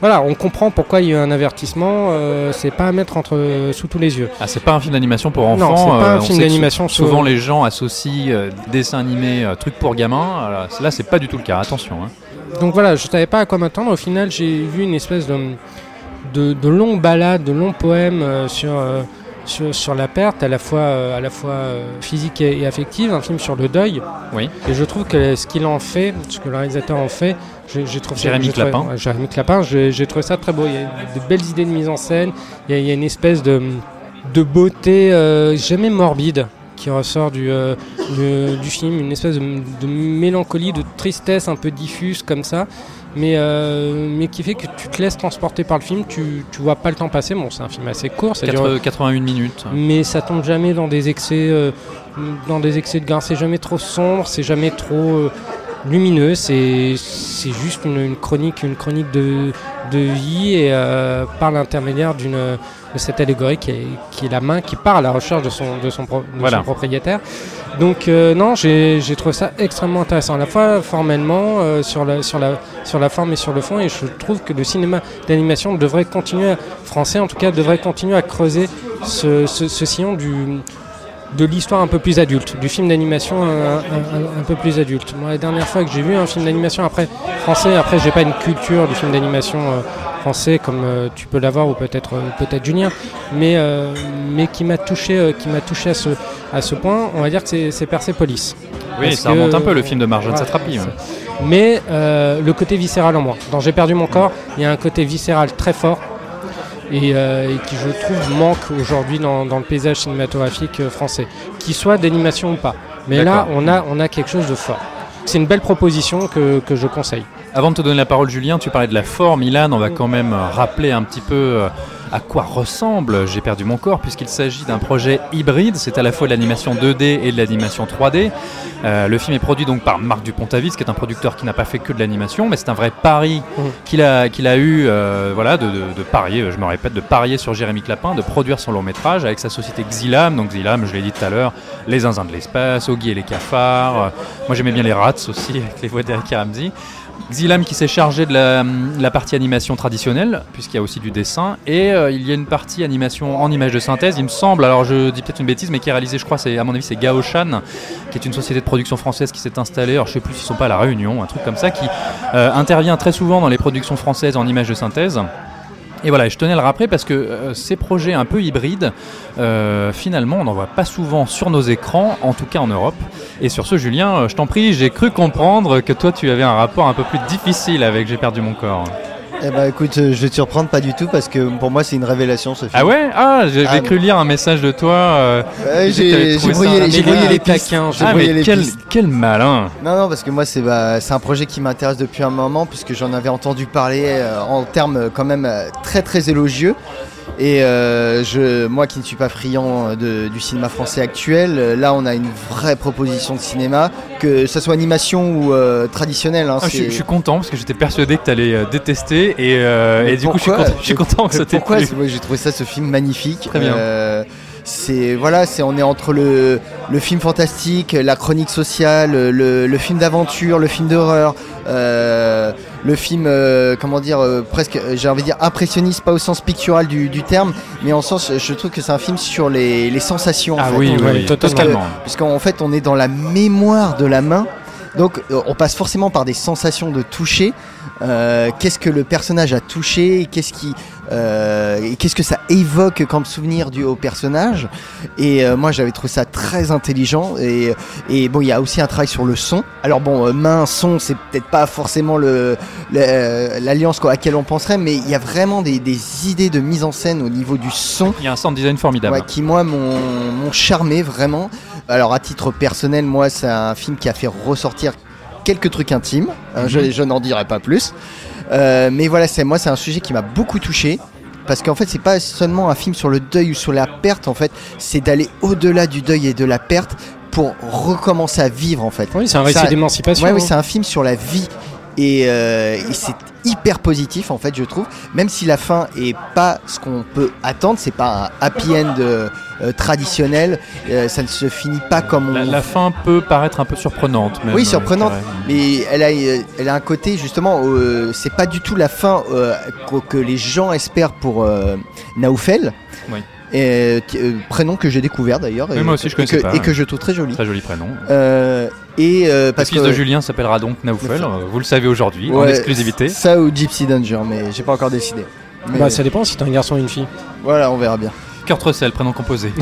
Voilà, on comprend pourquoi il y a eu un avertissement. c'est pas à mettre entre sous tous les yeux. Ah, c'est pas un film d'animation pour enfants. Non, c'est pas un film d'animation sou- Souvent, les gens associent dessin animé, truc pour gamins. Alors, Là, c'est pas du tout le cas. Attention. hein. Donc voilà, je savais pas à quoi m'attendre. Au final, j'ai vu une espèce de, de, de longue balade, de long poème sur, sur, sur la perte, à la fois, euh, à la fois euh, physique et, et affective, un film sur le deuil. Oui. Et je trouve que ce qu'il en fait, ce que le réalisateur en fait, j'ai trouvé Jérémy Clapin. ouais, Jérémy Clapin, j'ai j'ai trouvé ça très beau. Il y a de belles idées de mise en scène, il y a, il y a une espèce de, de beauté euh, jamais morbide qui ressort du, euh, du, du film, une espèce de, de mélancolie, de tristesse un peu diffuse comme ça, mais, euh, mais qui fait que tu te laisses transporter par le film, tu, tu vois pas le temps passer. Bon, c'est un film assez court, ça dure Quatre- 81 minutes. mais ça tombe jamais dans des excès euh, dans des excès de gain c'est jamais trop sombre c'est jamais trop euh, lumineux. C'est c'est juste une, une chronique, une chronique de, de vie et euh, par l'intermédiaire d'une de cette allégorie qui est, qui est la main qui part à la recherche de son, de son, pro- de Voilà. son propriétaire. Donc euh, non, j'ai trouvé ça extrêmement intéressant, à la fois formellement, euh, sur, la, sur, la, sur la forme et sur le fond, et je trouve que le cinéma d'animation devrait continuer, français en tout cas, devrait continuer à creuser ce, ce, ce sillon du, de l'histoire un peu plus adulte, du film d'animation un, un- un- un peu plus adulte. Moi, la dernière fois que j'ai vu un film d'animation après français, après j'ai pas une culture du film d'animation euh, français comme euh, tu peux l'avoir ou peut-être euh, peut-être Julien, mais euh, mais qui m'a touché, euh, qui m'a touché à ce à ce point, on va dire que c'est- Persepolis. Oui, Parce ça remonte un peu le film de Marjane Satrapi. ouais. c'est- Mais euh, le côté viscéral en moi. Dans J'ai perdu mon corps, il y a un côté viscéral très fort et, euh, et qui, je trouve, manque aujourd'hui dans, dans le paysage cinématographique euh, français, qu'il soit d'animation ou pas. Mais là, on a, on a quelque chose de fort. C'est une belle proposition que, que je conseille. Avant de te donner la parole, Julien, tu parlais de la forme. Ilan, on va quand même rappeler un petit peu euh, à quoi ressemble J'ai perdu mon corps, puisqu'il s'agit d'un projet hybride. C'est à la fois de l'animation 2D et de l'animation 3D. Euh, le film est produit donc par Marc Dupont-Avis, qui est un producteur qui n'a pas fait que de l'animation, mais c'est un vrai pari Mhm. qu'il a, qu'il a eu, euh, voilà, de, de- de parier, je me répète, de parier sur Jérémy Clapin, de produire son long métrage avec sa société Xilam. Donc Xilam, je l'ai dit tout à l'heure, Les Zinzins de l'espace, Oggy et les cafards. Euh, moi j'aimais bien les Rats aussi, avec les voix d'Eric Ramsey. Xilam qui s'est chargé de la, partie animation traditionnelle, puisqu'il y a aussi du dessin, et euh, il y a une partie animation en image de synthèse, il me semble, alors je dis peut-être une bêtise, mais qui est réalisée, je crois, c'est à mon avis, c'est Gaoshan, qui est une société de production française qui s'est installée, alors je sais plus s'ils sont pas à La Réunion, un truc comme ça, qui euh, intervient très souvent dans les productions françaises en image de synthèse. Et voilà, je tenais à le rappeler parce que euh, ces projets un peu hybrides, euh, finalement, on n'en voit pas souvent sur nos écrans, en tout cas en Europe. Et sur ce, Julien, euh, je t'en prie, j'ai cru comprendre que toi, tu avais un rapport un peu plus difficile avec J'ai perdu mon corps. Eh ben écoute, euh, je vais te surprendre pas du tout parce que pour moi c'est une révélation ce film. Ah ouais? Ah, j'ai Ah, cru lire un message de toi. euh, Ouais, j'ai brouillé, les taquin, pistes. J'ai Ah, mais les quel, quel malin Non, non, parce que moi, c'est bah, c'est un projet qui m'intéresse depuis un moment, puisque j'en avais entendu parler euh, en termes quand même euh, très très élogieux. Et euh, je, moi qui ne suis pas friand de- du cinéma français actuel, euh, là on a une vraie proposition de cinéma, que ce soit animation ou euh, traditionnel. hein, Ah, je, je suis content parce que j'étais persuadé que tu allais détester et, euh, et du coup je suis content, je suis content que ça t'ait Pourquoi J'ai trouvé ça ce film magnifique. Très bien. C'est voilà, c'est on est entre le, le film fantastique, la chronique sociale, le, le film d'aventure, le film d'horreur, euh, le film euh, comment dire euh, presque j'ai envie de dire impressionniste, pas au sens pictural du, du terme, mais en sens je trouve que c'est un film sur les, les sensations. en Ah fait. oui, On- oui, oui, oui, totalement. totalement. Puisqu'en fait on est dans la mémoire de la main. Donc euh, on passe forcément par des sensations de toucher. Euh, qu'est-ce que le personnage a touché Qu'est-ce qui, euh, qu'est-ce que ça évoque comme souvenir du au personnage Et euh, moi j'avais trouvé ça très intelligent. Et, et bon, il y a aussi un travail sur le son. Alors bon, main, son, c'est peut-être pas forcément le l'alliance à laquelle on penserait, mais il y a vraiment des, des idées de mise en scène au niveau du son. Il y a un sound design formidable. Ouais, qui moi m'ont m'ont charmé vraiment. Alors à titre personnel, moi c'est un film qui a fait ressortir quelques trucs intimes. hein, Mhm. je je n'en dirai pas plus. Euh, mais voilà, c'est moi c'est un sujet qui m'a beaucoup touché. Parce qu'en fait, c'est pas seulement un film sur le deuil ou sur la perte, en fait, c'est d'aller au-delà du deuil et de la perte pour recommencer à vivre, en fait. Oui, c'est un récit d'émancipation. Ouais, oui, hein. c'est un film sur la vie. Et, euh, et c'est hyper positif en fait je trouve même si la fin est pas ce qu'on peut attendre c'est pas un happy end euh, euh, traditionnel euh, ça ne se finit pas comme on La, la fin peut paraître un peu surprenante. Même, Oui, surprenante. mais elle a, elle a un côté justement, c'est pas du tout la fin que les gens espèrent pour Naoufel. Oui. Et, prénom que j'ai découvert d'ailleurs. Et- moi aussi, je et connaissais que, pas, Et ouais. que je trouve très joli. Très joli prénom. Euh, et euh, Le parce fils que de Julien s'appellera donc Naoufel, euh, vous le savez aujourd'hui, en exclusivité. Ça ou Gypsy Danger, mais j'ai pas encore décidé. Mais Bah, ça dépend si t'es un garçon ou une fille. voilà, on verra bien. Kurt Russell, prénom composé.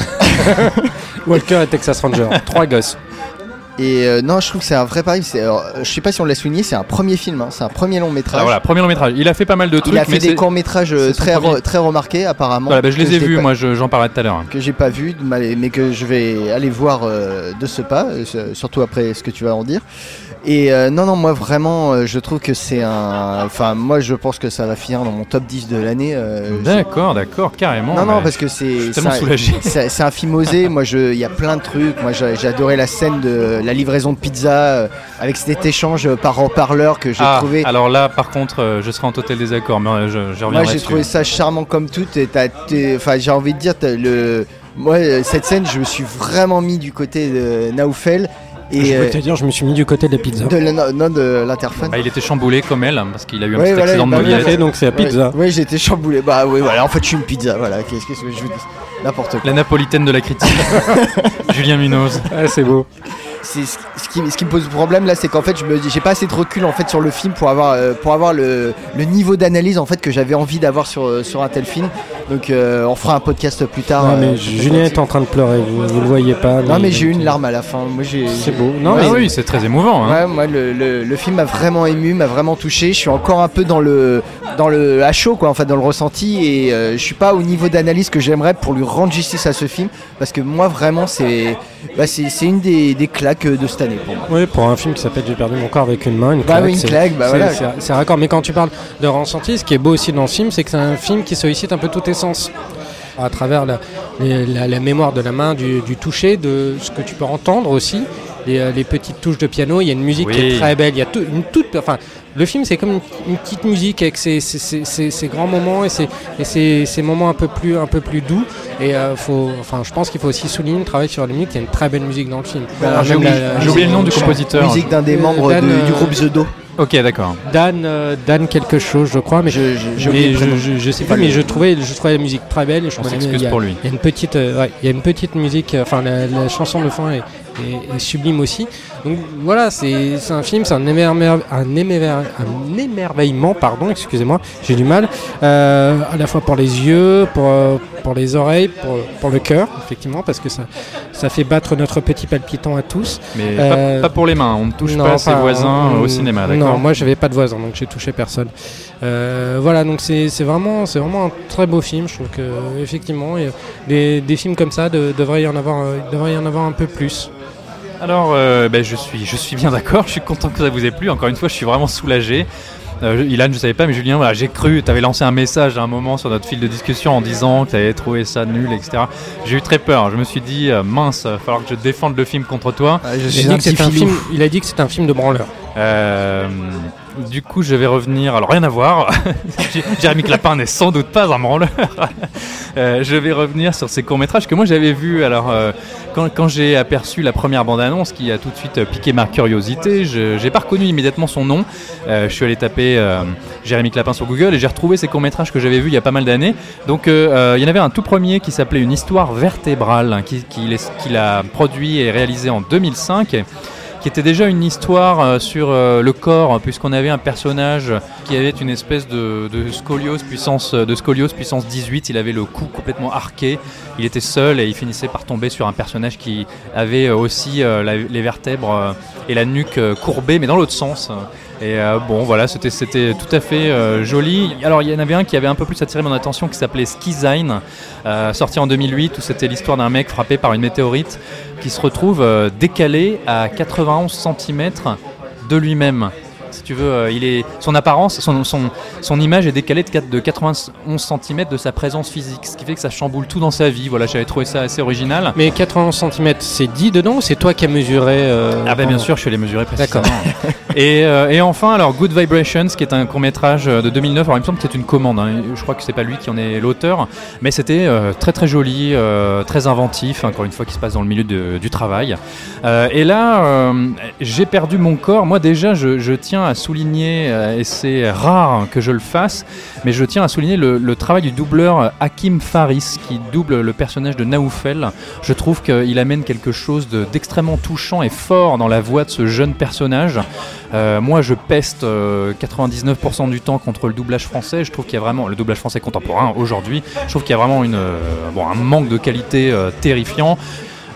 Walker et Texas Ranger. Trois gosses. Et euh, non, je trouve que c'est un vrai pari. Alors, je sais pas si on l'a souligné, c'est un premier film, hein, c'est un premier long métrage. Alors voilà, premier long métrage. Il a fait pas mal de trucs, Il a fait mais des courts métrages son très, re- très remarqués apparemment. Voilà, bah, je les ai vus, pas- moi je- j'en parlais tout à l'heure. que j'ai pas vu, mais que je vais aller voir euh, de ce pas, euh, surtout après ce que tu vas en dire. Et euh, non, non, moi vraiment, euh, je trouve que c'est un. Enfin, moi je pense que ça va finir dans mon top 10 de l'année. euh, D'accord, d'accord, carrément. non, non, mais parce que c'est. suis tellement c'est un- soulagé. C'est c'est un film osé. Moi, je- il y a plein de trucs. Moi, j'ai j'ai adoré la scène de la livraison de pizza euh, avec cet échange par haut-parleur que j'ai Ah, trouvé. alors là, par contre, euh, je serai en total désaccord, mais euh, je, je Moi, reviendrai j'ai dessus. trouvé ça charmant comme tout. Et t'as- t'es- Enfin, j'ai envie de dire, t'as le. Moi, euh, cette scène, je me suis vraiment mis du côté de Naoufel je peux euh, te dire, je me suis mis du côté de la pizza. de la- non, de l'interphone. Bah, il était chamboulé comme elle, parce qu'il a eu un Ouais, petit voilà, accident de bah, fait, donc c'est la pizza. Oui, j'ai été chamboulé. Bah oui, voilà. En fait, je suis une pizza. Voilà. Qu'est-ce que je vous dis N'importe quoi. La napolitaine de la critique. Julien Munoz. Ah, c'est beau. C'est ce ce qui, ce qui me pose problème là, c'est qu'en fait, je me j'ai pas assez de recul en fait sur le film pour avoir, euh, pour avoir le, le niveau d'analyse en fait que j'avais envie d'avoir sur, euh, sur un tel film. Donc, euh, on fera un podcast plus tard. Non, euh, mais Julien est en train de pleurer, vous, vous le voyez pas. Non, mais j'ai eu une euh, larme à la fin. Moi, j'ai. C'est beau. Non, Ouais, mais oui, c'est très émouvant. hein. Ouais, moi le, le- le film m'a vraiment ému, m'a vraiment touché. Je suis encore un peu dans le dans le à chaud quoi, en fait dans le ressenti et euh, je suis pas au niveau d'analyse que j'aimerais pour lui rendre justice à ce film parce que moi vraiment c'est bah, c'est une des, des claques de cette année pour moi. Oui, pour un film qui s'appelle J'ai perdu mon corps avec une main, une Bah claque, oui, une claque, bah c'est- voilà. c'est- raccord. Mais quand tu parles de ressenti, ce qui est beau aussi dans ce film, c'est que c'est un film qui sollicite un peu tous tes sens. À travers la, les- la- la mémoire de la main, du, du toucher, de ce que tu peux entendre aussi, les, euh, les petites touches de piano. Il y a une musique qui est très belle. Il y a tout- une toute, enfin, le film, c'est comme une, une petite musique avec ses, ses- ses- ses- ses grands moments et ses, et ses- ses moments un peu plus, un peu plus doux. Et euh, faut, enfin, je pense qu'il faut aussi souligner le travail sur la musique. Il y a une très belle musique dans le film. J'ai oublié- le nom du compositeur. Musique d'un des Euh, membres Dan, de- du groupe The Do. Ok, d'accord. Dan, euh, Dan quelque chose, je crois, mais je, Je- mais sais Pas mais je trouvais, je trouvais la musique très belle. Je On trouvais- s'excuse il y a- pour lui. Il y a une petite, euh, ouais, il y a une petite musique, euh, enfin la, la chanson de fin est, est- est sublime aussi. Donc voilà, c'est un film, c'est un, émerveille- un, émerveille- un émerveillement, pardon, excusez-moi, j'ai du mal, euh, à la fois pour les yeux, pour, euh, pour les oreilles, pour, pour le cœur, effectivement, parce que ça, ça fait battre notre petit palpitant à tous. Mais Euh, pas, pas pour les mains, on ne touche Non, pas ses voisins au cinéma, Non, moi j'avais pas de voisins, donc j'ai touché personne. Euh, voilà, donc c'est vraiment, c'est vraiment un très beau film. Je trouve que effectivement, des, des films comme ça de- devrait y en avoir, euh, devrait y en avoir un peu plus. Alors, euh, ben, je, suis, je suis bien d'accord, je suis content que ça vous ait plu. Encore une fois, je suis vraiment soulagé. Euh, Ilan, je savais pas, mais Julien, voilà, j'ai cru, tu avais lancé un message à un moment sur notre fil de discussion en disant que tu avais trouvé ça nul, etc. J'ai eu très peur, je me suis dit, euh, mince, il va falloir que je défende le film contre toi. Ah, je Il suis a, dit que un film, il a dit que c'est un film de branleur. Euh, du coup, je vais revenir. Alors, rien à voir. Jérémy Clapin n'est sans doute pas un branleur. Euh, je vais revenir sur ces courts-métrages que moi j'avais vus. Alors, euh, quand, j'ai aperçu la première bande-annonce qui a tout de suite euh, piqué ma curiosité, je n'ai pas reconnu immédiatement son nom. Je suis allé taper Jérémy Clapin sur Google et j'ai retrouvé ces courts-métrages que j'avais vus il y a pas mal d'années. Donc, il y en avait un tout premier qui s'appelait Une histoire vertébrale, hein, qui- qu'il qu'il a produit et réalisé en 2005 qui était déjà une histoire euh, sur euh, le corps, puisqu'on avait un personnage qui avait une espèce de, de scoliose puissance de scoliose puissance 18. Il avait le cou complètement arqué. Il était seul et il finissait par tomber sur un personnage qui avait euh, aussi les vertèbres et la nuque euh, courbée, mais dans l'autre sens. Et euh, bon, voilà, c'était tout à fait euh, joli. Alors, il y en avait un qui avait un peu plus attiré mon attention, qui s'appelait Skizine, euh, sorti en 2008, où c'était l'histoire d'un mec frappé par une météorite qui se retrouve euh, décalé à 91 cm de lui-même. Si tu veux, euh, il est, son apparence, son, son, son image est décalée de, quatre- de 91 cm de sa présence physique, ce qui fait que ça chamboule tout dans sa vie. Voilà, j'avais trouvé ça assez original. Mais 91 cm, c'est dit dedans ou c'est toi qui as mesuré euh, Ah bah bien sûr, je suis allé mesurer précisément. D'accord. et, euh, et enfin, alors Good Vibrations, qui est un court métrage de 2009. Alors il me semble que c'est une commande. hein. Je crois que c'est pas lui qui en est l'auteur, mais c'était euh, très très joli, très inventif. Encore une fois, qui se passe dans le milieu de- du travail. Et là, j'ai perdu mon corps. Moi déjà, je, je tiens à souligner, euh, et c'est rare que je le fasse, mais je tiens à souligner le, travail du doubleur euh, Hakim Faris, qui double le personnage de Naoufel. Je trouve qu'il amène quelque chose de- d'extrêmement touchant et fort dans la voix de ce jeune personnage. Euh, moi, je peste euh, 99% du temps contre le doublage français. Je trouve qu'il y a vraiment le doublage français contemporain aujourd'hui. Je trouve qu'il y a vraiment un manque de qualité terrifiant.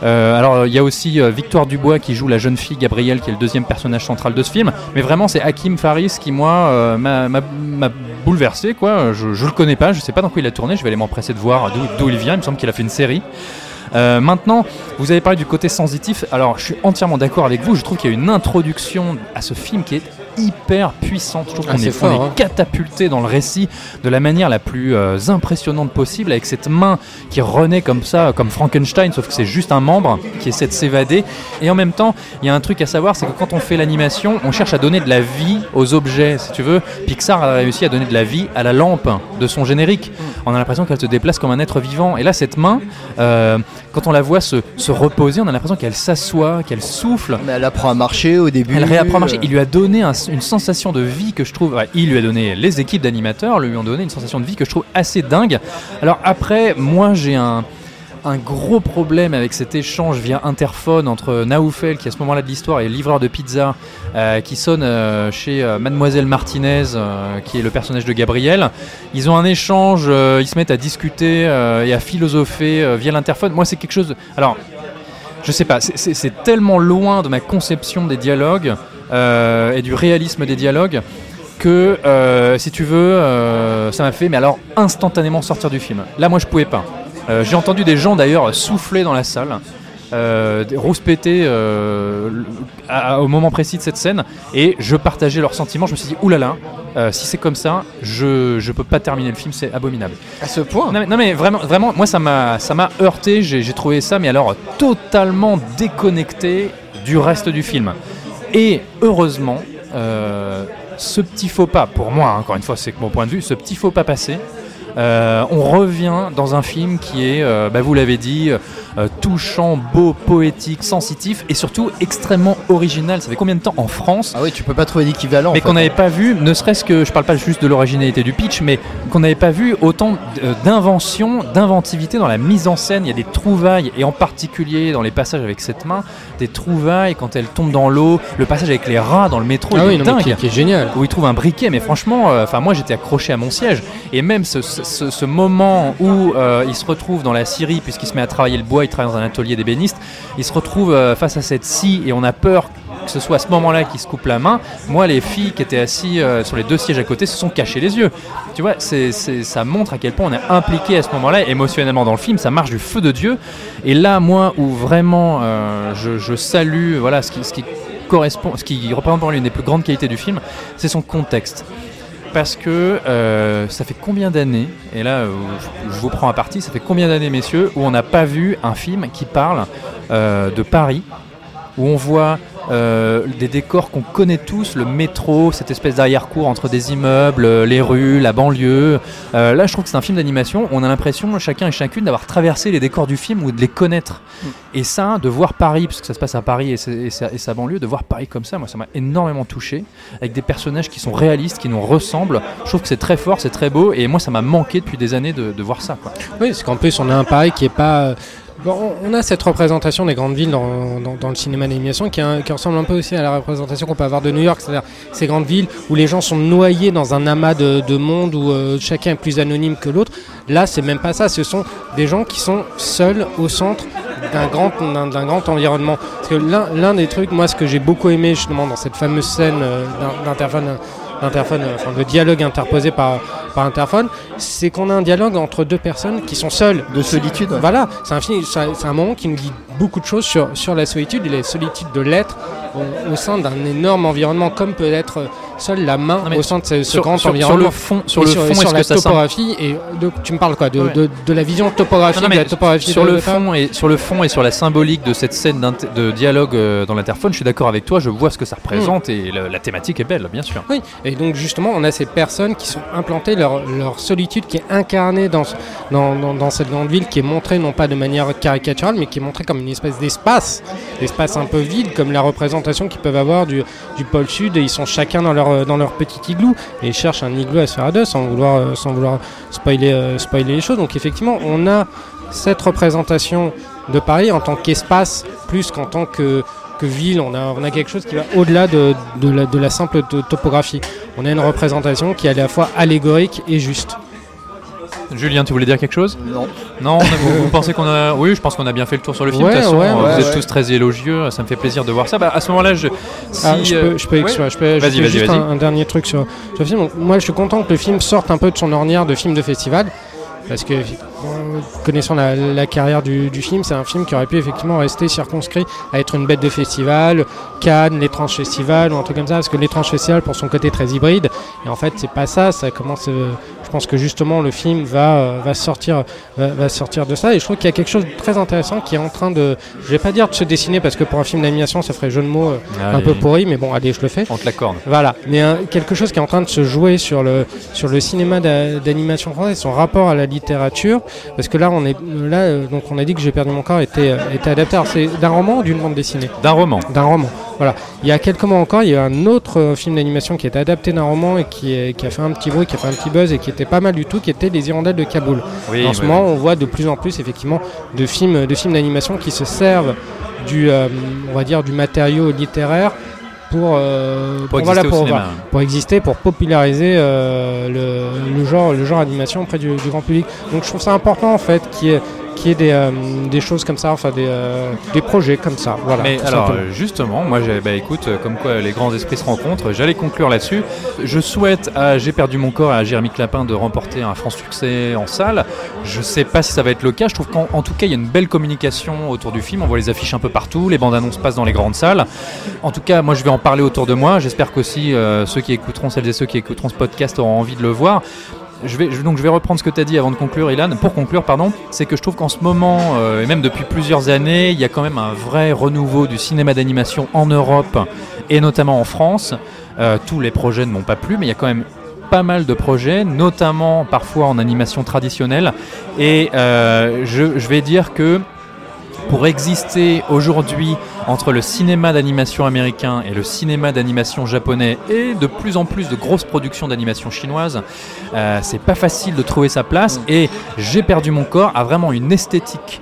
Euh, alors il y a aussi euh, Victoire Dubois qui joue la jeune fille Gabrielle qui est le deuxième personnage central de ce film mais vraiment c'est Hakim Faris qui moi euh, m'a- bouleversé quoi je, je le connais pas je sais pas dans quoi il a tourné je vais aller m'empresser de voir d'où il vient il me semble qu'il a fait une série maintenant, vous avez parlé du côté sensitif. Alors, je suis entièrement d'accord avec vous. Je trouve qu'il y a une introduction à ce film qui est hyper puissante. Je trouve Ah, qu'on est, fort, on est hein. catapulté dans le récit de la manière la plus euh, impressionnante possible, avec cette main qui renaît comme ça, comme Frankenstein, sauf que c'est juste un membre qui essaie de s'évader. Et en même temps, il y a un truc à savoir, c'est que quand on fait l'animation, on cherche à donner de la vie aux objets, si tu veux. Pixar a réussi à donner de la vie à la lampe de son générique. On a l'impression qu'elle se déplace comme un être vivant. Et là, cette main, euh, quand on la voit se, se reposer, on a l'impression qu'elle s'assoit, qu'elle souffle. Mais elle apprend à marcher au début. Elle réapprend à marcher. Il lui a donné un- une sensation de vie que je trouve. il lui a donné, les équipes d'animateurs lui ont donné une sensation de vie que je trouve assez dingue. Alors après, moi j'ai un, un gros problème avec cet échange via interphone entre Naoufel, qui à ce moment-là de l'histoire est livreur de pizza, euh, qui sonne euh, chez euh, Mademoiselle Martinez, qui est le personnage de Gabriel. Ils ont un échange, ils se mettent à discuter et à philosopher via l'interphone. Moi c'est quelque chose. Alors je sais pas, c'est- tellement loin de ma conception des dialogues et du réalisme des dialogues que, euh, si tu veux, euh, ça m'a fait, mais alors instantanément sortir du film. Là, moi, je pouvais pas. Euh, J'ai entendu des gens d'ailleurs souffler dans la salle. Euh, euh, au moment précis de cette scène et je partageais leurs sentiments je me suis dit oulala euh, si c'est comme ça je, je peux pas terminer le film c'est abominable À ce point. non mais, non, mais vraiment, vraiment, moi ça m'a, heurté. J'ai trouvé ça, mais alors totalement déconnecté du reste du film. Et heureusement, euh, ce petit faux pas, pour moi, hein, encore une fois, c'est que mon point de vue, ce petit faux pas passé. Euh, on revient dans un film qui est, euh, bah, vous l'avez dit, euh, touchant, beau, poétique, sensitif et surtout extrêmement original. Ça fait combien de temps en France Ah oui, tu peux pas trouver d'équivalent. en mais fait. qu'on n'avait pas vu, ne serait-ce que, je parle pas juste de l'originalité du pitch, mais qu'on n'avait pas vu autant d'invention, d'inventivité dans la mise en scène. Il y a des trouvailles, et en particulier dans les passages avec cette main, des trouvailles quand elle tombe dans l'eau, le passage avec les rats dans le métro, Ah il oui, est non, mais dingue. qui, qui est génial. Où il trouve un briquet, mais franchement, euh, enfin moi j'étais accroché à mon siège. Et même ce, ce- moment où euh, il se retrouve dans la Syrie, puisqu'il se met à travailler le bois, il travaille dans un atelier d'ébéniste, il se retrouve euh, face à cette scie et on a peur que ce soit à ce moment-là qu'il se coupe la main. Moi, les filles qui étaient assises euh, sur les deux sièges à côté se sont cachées les yeux. Tu vois, ça montre à quel point on est impliqué à ce moment-là, émotionnellement dans le film, ça marche du feu de Dieu. Et là, moi, où vraiment je, salue voilà, ce qui, correspond, ce qui représente pour moi l'une des plus grandes qualités du film, c'est son contexte. Parce que euh, ça fait combien d'années, et là euh, je, vous prends à partie, ça fait combien d'années messieurs, où on n'a pas vu un film qui parle euh, de Paris, où on voit euh, des décors qu'on connaît tous, le métro, cette espèce d'arrière-cour entre des immeubles, euh, les rues, la banlieue. Euh, là, je trouve que c'est un film d'animation. On a l'impression, chacun et chacune, d'avoir traversé les décors du film ou de les connaître. Et ça, de voir Paris, parce que ça se passe à Paris et, sa, et sa banlieue, de voir Paris comme ça, moi, ça m'a énormément touché. Avec des personnages qui sont réalistes, qui nous ressemblent. Je trouve que c'est très fort, c'est très beau. Et moi, ça m'a manqué depuis des années de, de voir ça. Quoi. Oui, c'est qu'en plus, on a un Paris qui est pas. On a cette représentation des grandes villes dans, le cinéma d'animation qui, un- qui ressemble un peu aussi à la représentation qu'on peut avoir de New York, c'est-à-dire ces grandes villes où les gens sont noyés dans un amas de, de monde où euh, chacun est plus anonyme que l'autre. Là, c'est même pas ça. Ce sont des gens qui sont seuls au centre d'un grand, environnement. Parce que l'un, des trucs, moi, ce que j'ai beaucoup aimé justement dans cette fameuse scène euh, d'in- euh, enfin, de dialogue interposé par, par interphone, c'est qu'on a un dialogue entre deux personnes qui sont seules. De solitude. ouais. Voilà, c'est un, film- c'est un- c'est un moment qui nous dit beaucoup de choses sur, sur la solitude et la solitude de l'être au, au sein d'un énorme environnement, comme peut être euh, seule la main Non, au sein de ce, sur, grand sur- sur environnement. le fond, sur Et le fond, sur la topographie et de- tu me parles quoi de, Ouais. de, de la vision topographique Non, non, de la topographie sur le fond et sur le fond et sur la symbolique de cette scène de dialogue euh, dans l'interphone, je suis d'accord avec toi. Je vois ce que ça représente Mm. et la thématique est belle, bien sûr. Oui, et donc justement, on a ces personnes qui sont implantées, leur, leur solitude qui est incarnée dans, ce- dans, dans- dans cette grande ville, qui est montrée non pas de manière caricaturale, mais qui est montrée comme une espèce d'espace, d'espace un peu vide, comme la représentation qu'ils peuvent avoir du, du pôle sud, et ils sont chacun dans leur, dans leur petit igloo, et ils cherchent un igloo à se faire à deux, sans vouloir, euh, sans vouloir spoiler, euh, spoiler les choses. Donc effectivement, on a cette représentation de Paris en tant qu'espace, plus qu'en tant que que ville, on a, on a quelque chose qui va au-delà de, de la, simple to- topographie. On a une représentation qui est à la fois allégorique et juste. Julien, tu voulais dire quelque chose? Non. Non, on a- vous, vous pensez qu'on a. Oui, je pense qu'on a bien fait le tour sur le film. Ouais, de toute façon, ouais, euh, ouais, vous êtes ouais. tous très élogieux. Ça me fait plaisir de voir ça. Bah, à ce moment-là, je. Si, Ah, je, euh, peux, je peux, ouais. je peux- je peux Vas-y, ajouter vas-y, juste vas-y. un, un dernier truc sur, sur le film. Donc, moi, je suis content que le film sorte un peu de son ornière de film de festival. Parce que euh, connaissant la, la carrière du, du film, c'est un film qui aurait pu effectivement rester circonscrit à être une bête de festival, Cannes, l'étrange festival ou un truc comme ça, parce que l'étrange festival pour son côté très hybride, et en fait c'est pas ça, ça commence, euh, je pense que justement le film va, euh, va, sortir, va, va sortir de ça, et je trouve qu'il y a quelque chose de très intéressant qui est en train de, je vais pas dire de se dessiner, parce que pour un film d'animation ça ferait jeu de mots euh, un peu pourri, mais bon allez je le fais. On te l'accorde. Voilà, mais euh, quelque chose qui est en train de se jouer sur le, sur le cinéma d'a- d'animation français, son rapport à la littérature, parce que là on est là euh, donc on a dit que j'ai perdu mon corps était, était adapté. Alors c'est d'un roman ou d'une bande dessinée? D'un roman. D'un roman. Voilà. Il y a quelques mois encore, il y a un autre euh, film d'animation qui est adapté d'un roman et qui, est- qui a fait un petit bruit, qui a fait un petit buzz et qui était pas mal du tout, qui était Les Hirondelles de Kaboul. Oui, en ce oui, moment, on voit de plus en plus effectivement de films, de films d'animation qui se servent du, euh, on va dire, du matériau littéraire pour, euh, Pour exister pour, cinéma. voilà, pour exister, pour populariser euh, le, le genre, le genre animation auprès du, du grand public. Donc je trouve ça important en fait qu'il y ait, qu'il y ait des, euh, des choses comme ça, enfin des, euh, des projets comme ça. Voilà. Mais alors simplement. euh, justement, moi j'ai bah écoute, comme quoi les grands esprits se rencontrent, j'allais conclure là-dessus. Je souhaite à J'ai perdu mon corps et à Jérémy Clapin de remporter un franc succès en salle. Je sais pas si ça va être le cas, je trouve qu'en en tout cas il y a une belle communication autour du film, on voit les affiches un peu partout, les bandes annonces passent dans les grandes salles. En tout cas, moi je vais en parler autour de moi, j'espère qu'aussi euh, ceux qui écouteront, celles et ceux qui écouteront ce podcast auront envie de le voir. Je vais, donc je vais reprendre ce que tu as dit avant de conclure, Ilan. Pour conclure, pardon, c'est que je trouve qu'en ce moment, euh, et même depuis plusieurs années, il y a quand même un vrai renouveau du cinéma d'animation en Europe et notamment en France. Euh, tous les projets ne m'ont pas plu, mais il y a quand même pas mal de projets, notamment parfois en animation traditionnelle. Et euh, je vais dire que pour exister aujourd'hui entre le cinéma d'animation américain et le cinéma d'animation japonais et de plus en plus de grosses productions d'animation chinoise, euh, c'est pas facile de trouver sa place et J'ai perdu mon corps a vraiment une esthétique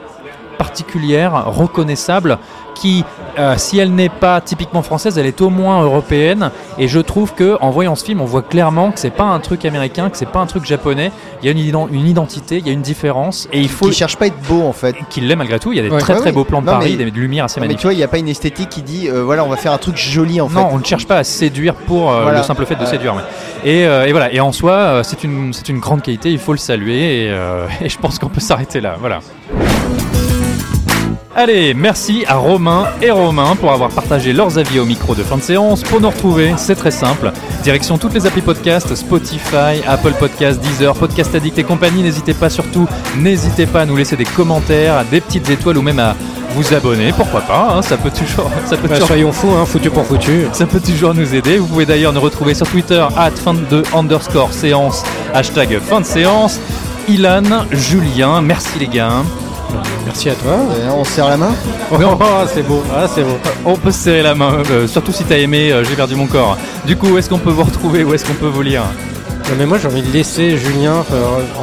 particulière, reconnaissable, qui, euh, si elle n'est pas typiquement française, elle est au moins européenne. Et je trouve que en voyant ce film, on voit clairement que c'est pas un truc américain, que c'est pas un truc japonais. Il y a une, ident- une identité, il y a une différence, et il faut Qui cherche pas à être beau en fait. qu'il l'ait malgré tout. Il y a des Ouais. très Ouais, très oui. beaux plans de Non, Paris, mais- des lumières assez Mais tu magnifiques. vois, il n'y a pas une esthétique qui dit euh, voilà, on va faire un truc joli en fait. Non, on ne cherche pas à séduire pour euh, Voilà. le simple fait de séduire. Et, et voilà. Et en soi, c'est une, c'est une grande qualité. Il faut le saluer. Et, et je pense qu'on peut s'arrêter là. Voilà. Allez, merci à Romain et Romain pour avoir partagé leurs avis au micro de fin de séance. Pour nous retrouver, c'est très simple. Direction toutes les applis podcast, Spotify, Apple Podcast, Deezer, Podcast Addict et compagnie. N'hésitez pas surtout, n'hésitez pas à nous laisser des commentaires, des petites étoiles ou même à vous abonner. Pourquoi pas hein, Ça peut toujours, ça peut Bah, toujours soyons fous, hein, foutu pour foutu. ça peut toujours nous aider. Vous pouvez d'ailleurs nous retrouver sur Twitter, at fin de underscore séance, hashtag fin de séance. Ilan, Julien, merci les gars. Merci à toi. On se serre la main Oh, c'est beau, ah, c'est beau. On peut se serrer la main, euh, surtout si t'as aimé euh, J'ai perdu mon corps. Du coup, où est-ce qu'on peut vous retrouver Où est-ce qu'on peut vous lire? Non, mais moi j'ai envie de laisser Julien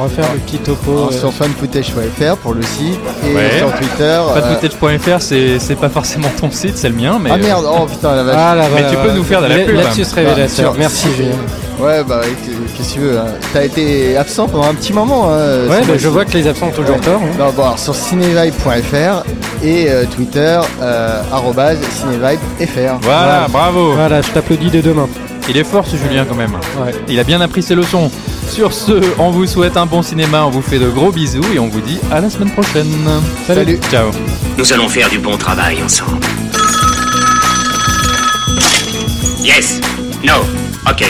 refaire le petit topo. Alors, euh, Sur fanfootage.fr pour le site et Ouais. sur Twitter. euh, c'est c'est pas forcément ton site, c'est le mien, mais. Ah merde, oh putain la vache. Ah, là, Mais voilà, tu peux voilà. nous faire de la La- pub. Lapsus révélateur. Bah, Merci Julien. Ouais, bah ouais, qu'est-ce que tu veux hein. T'as été absent pendant un petit moment. Hein, Ouais, bah, je vois que les absents ont toujours tort. hein. Non, bon, alors, sur cinevibe.fr et euh, Twitter, euh, arrobase cinevibefr. Voilà, bravo. Voilà, je t'applaudis de demain. Il est fort ce Julien quand même. Ouais. Il a bien appris ses leçons. Sur ce, on vous souhaite un bon cinéma, on vous fait de gros bisous et on vous dit à la semaine prochaine. Salut. Ciao. Nous allons faire du bon travail ensemble. Yes. No. Ok.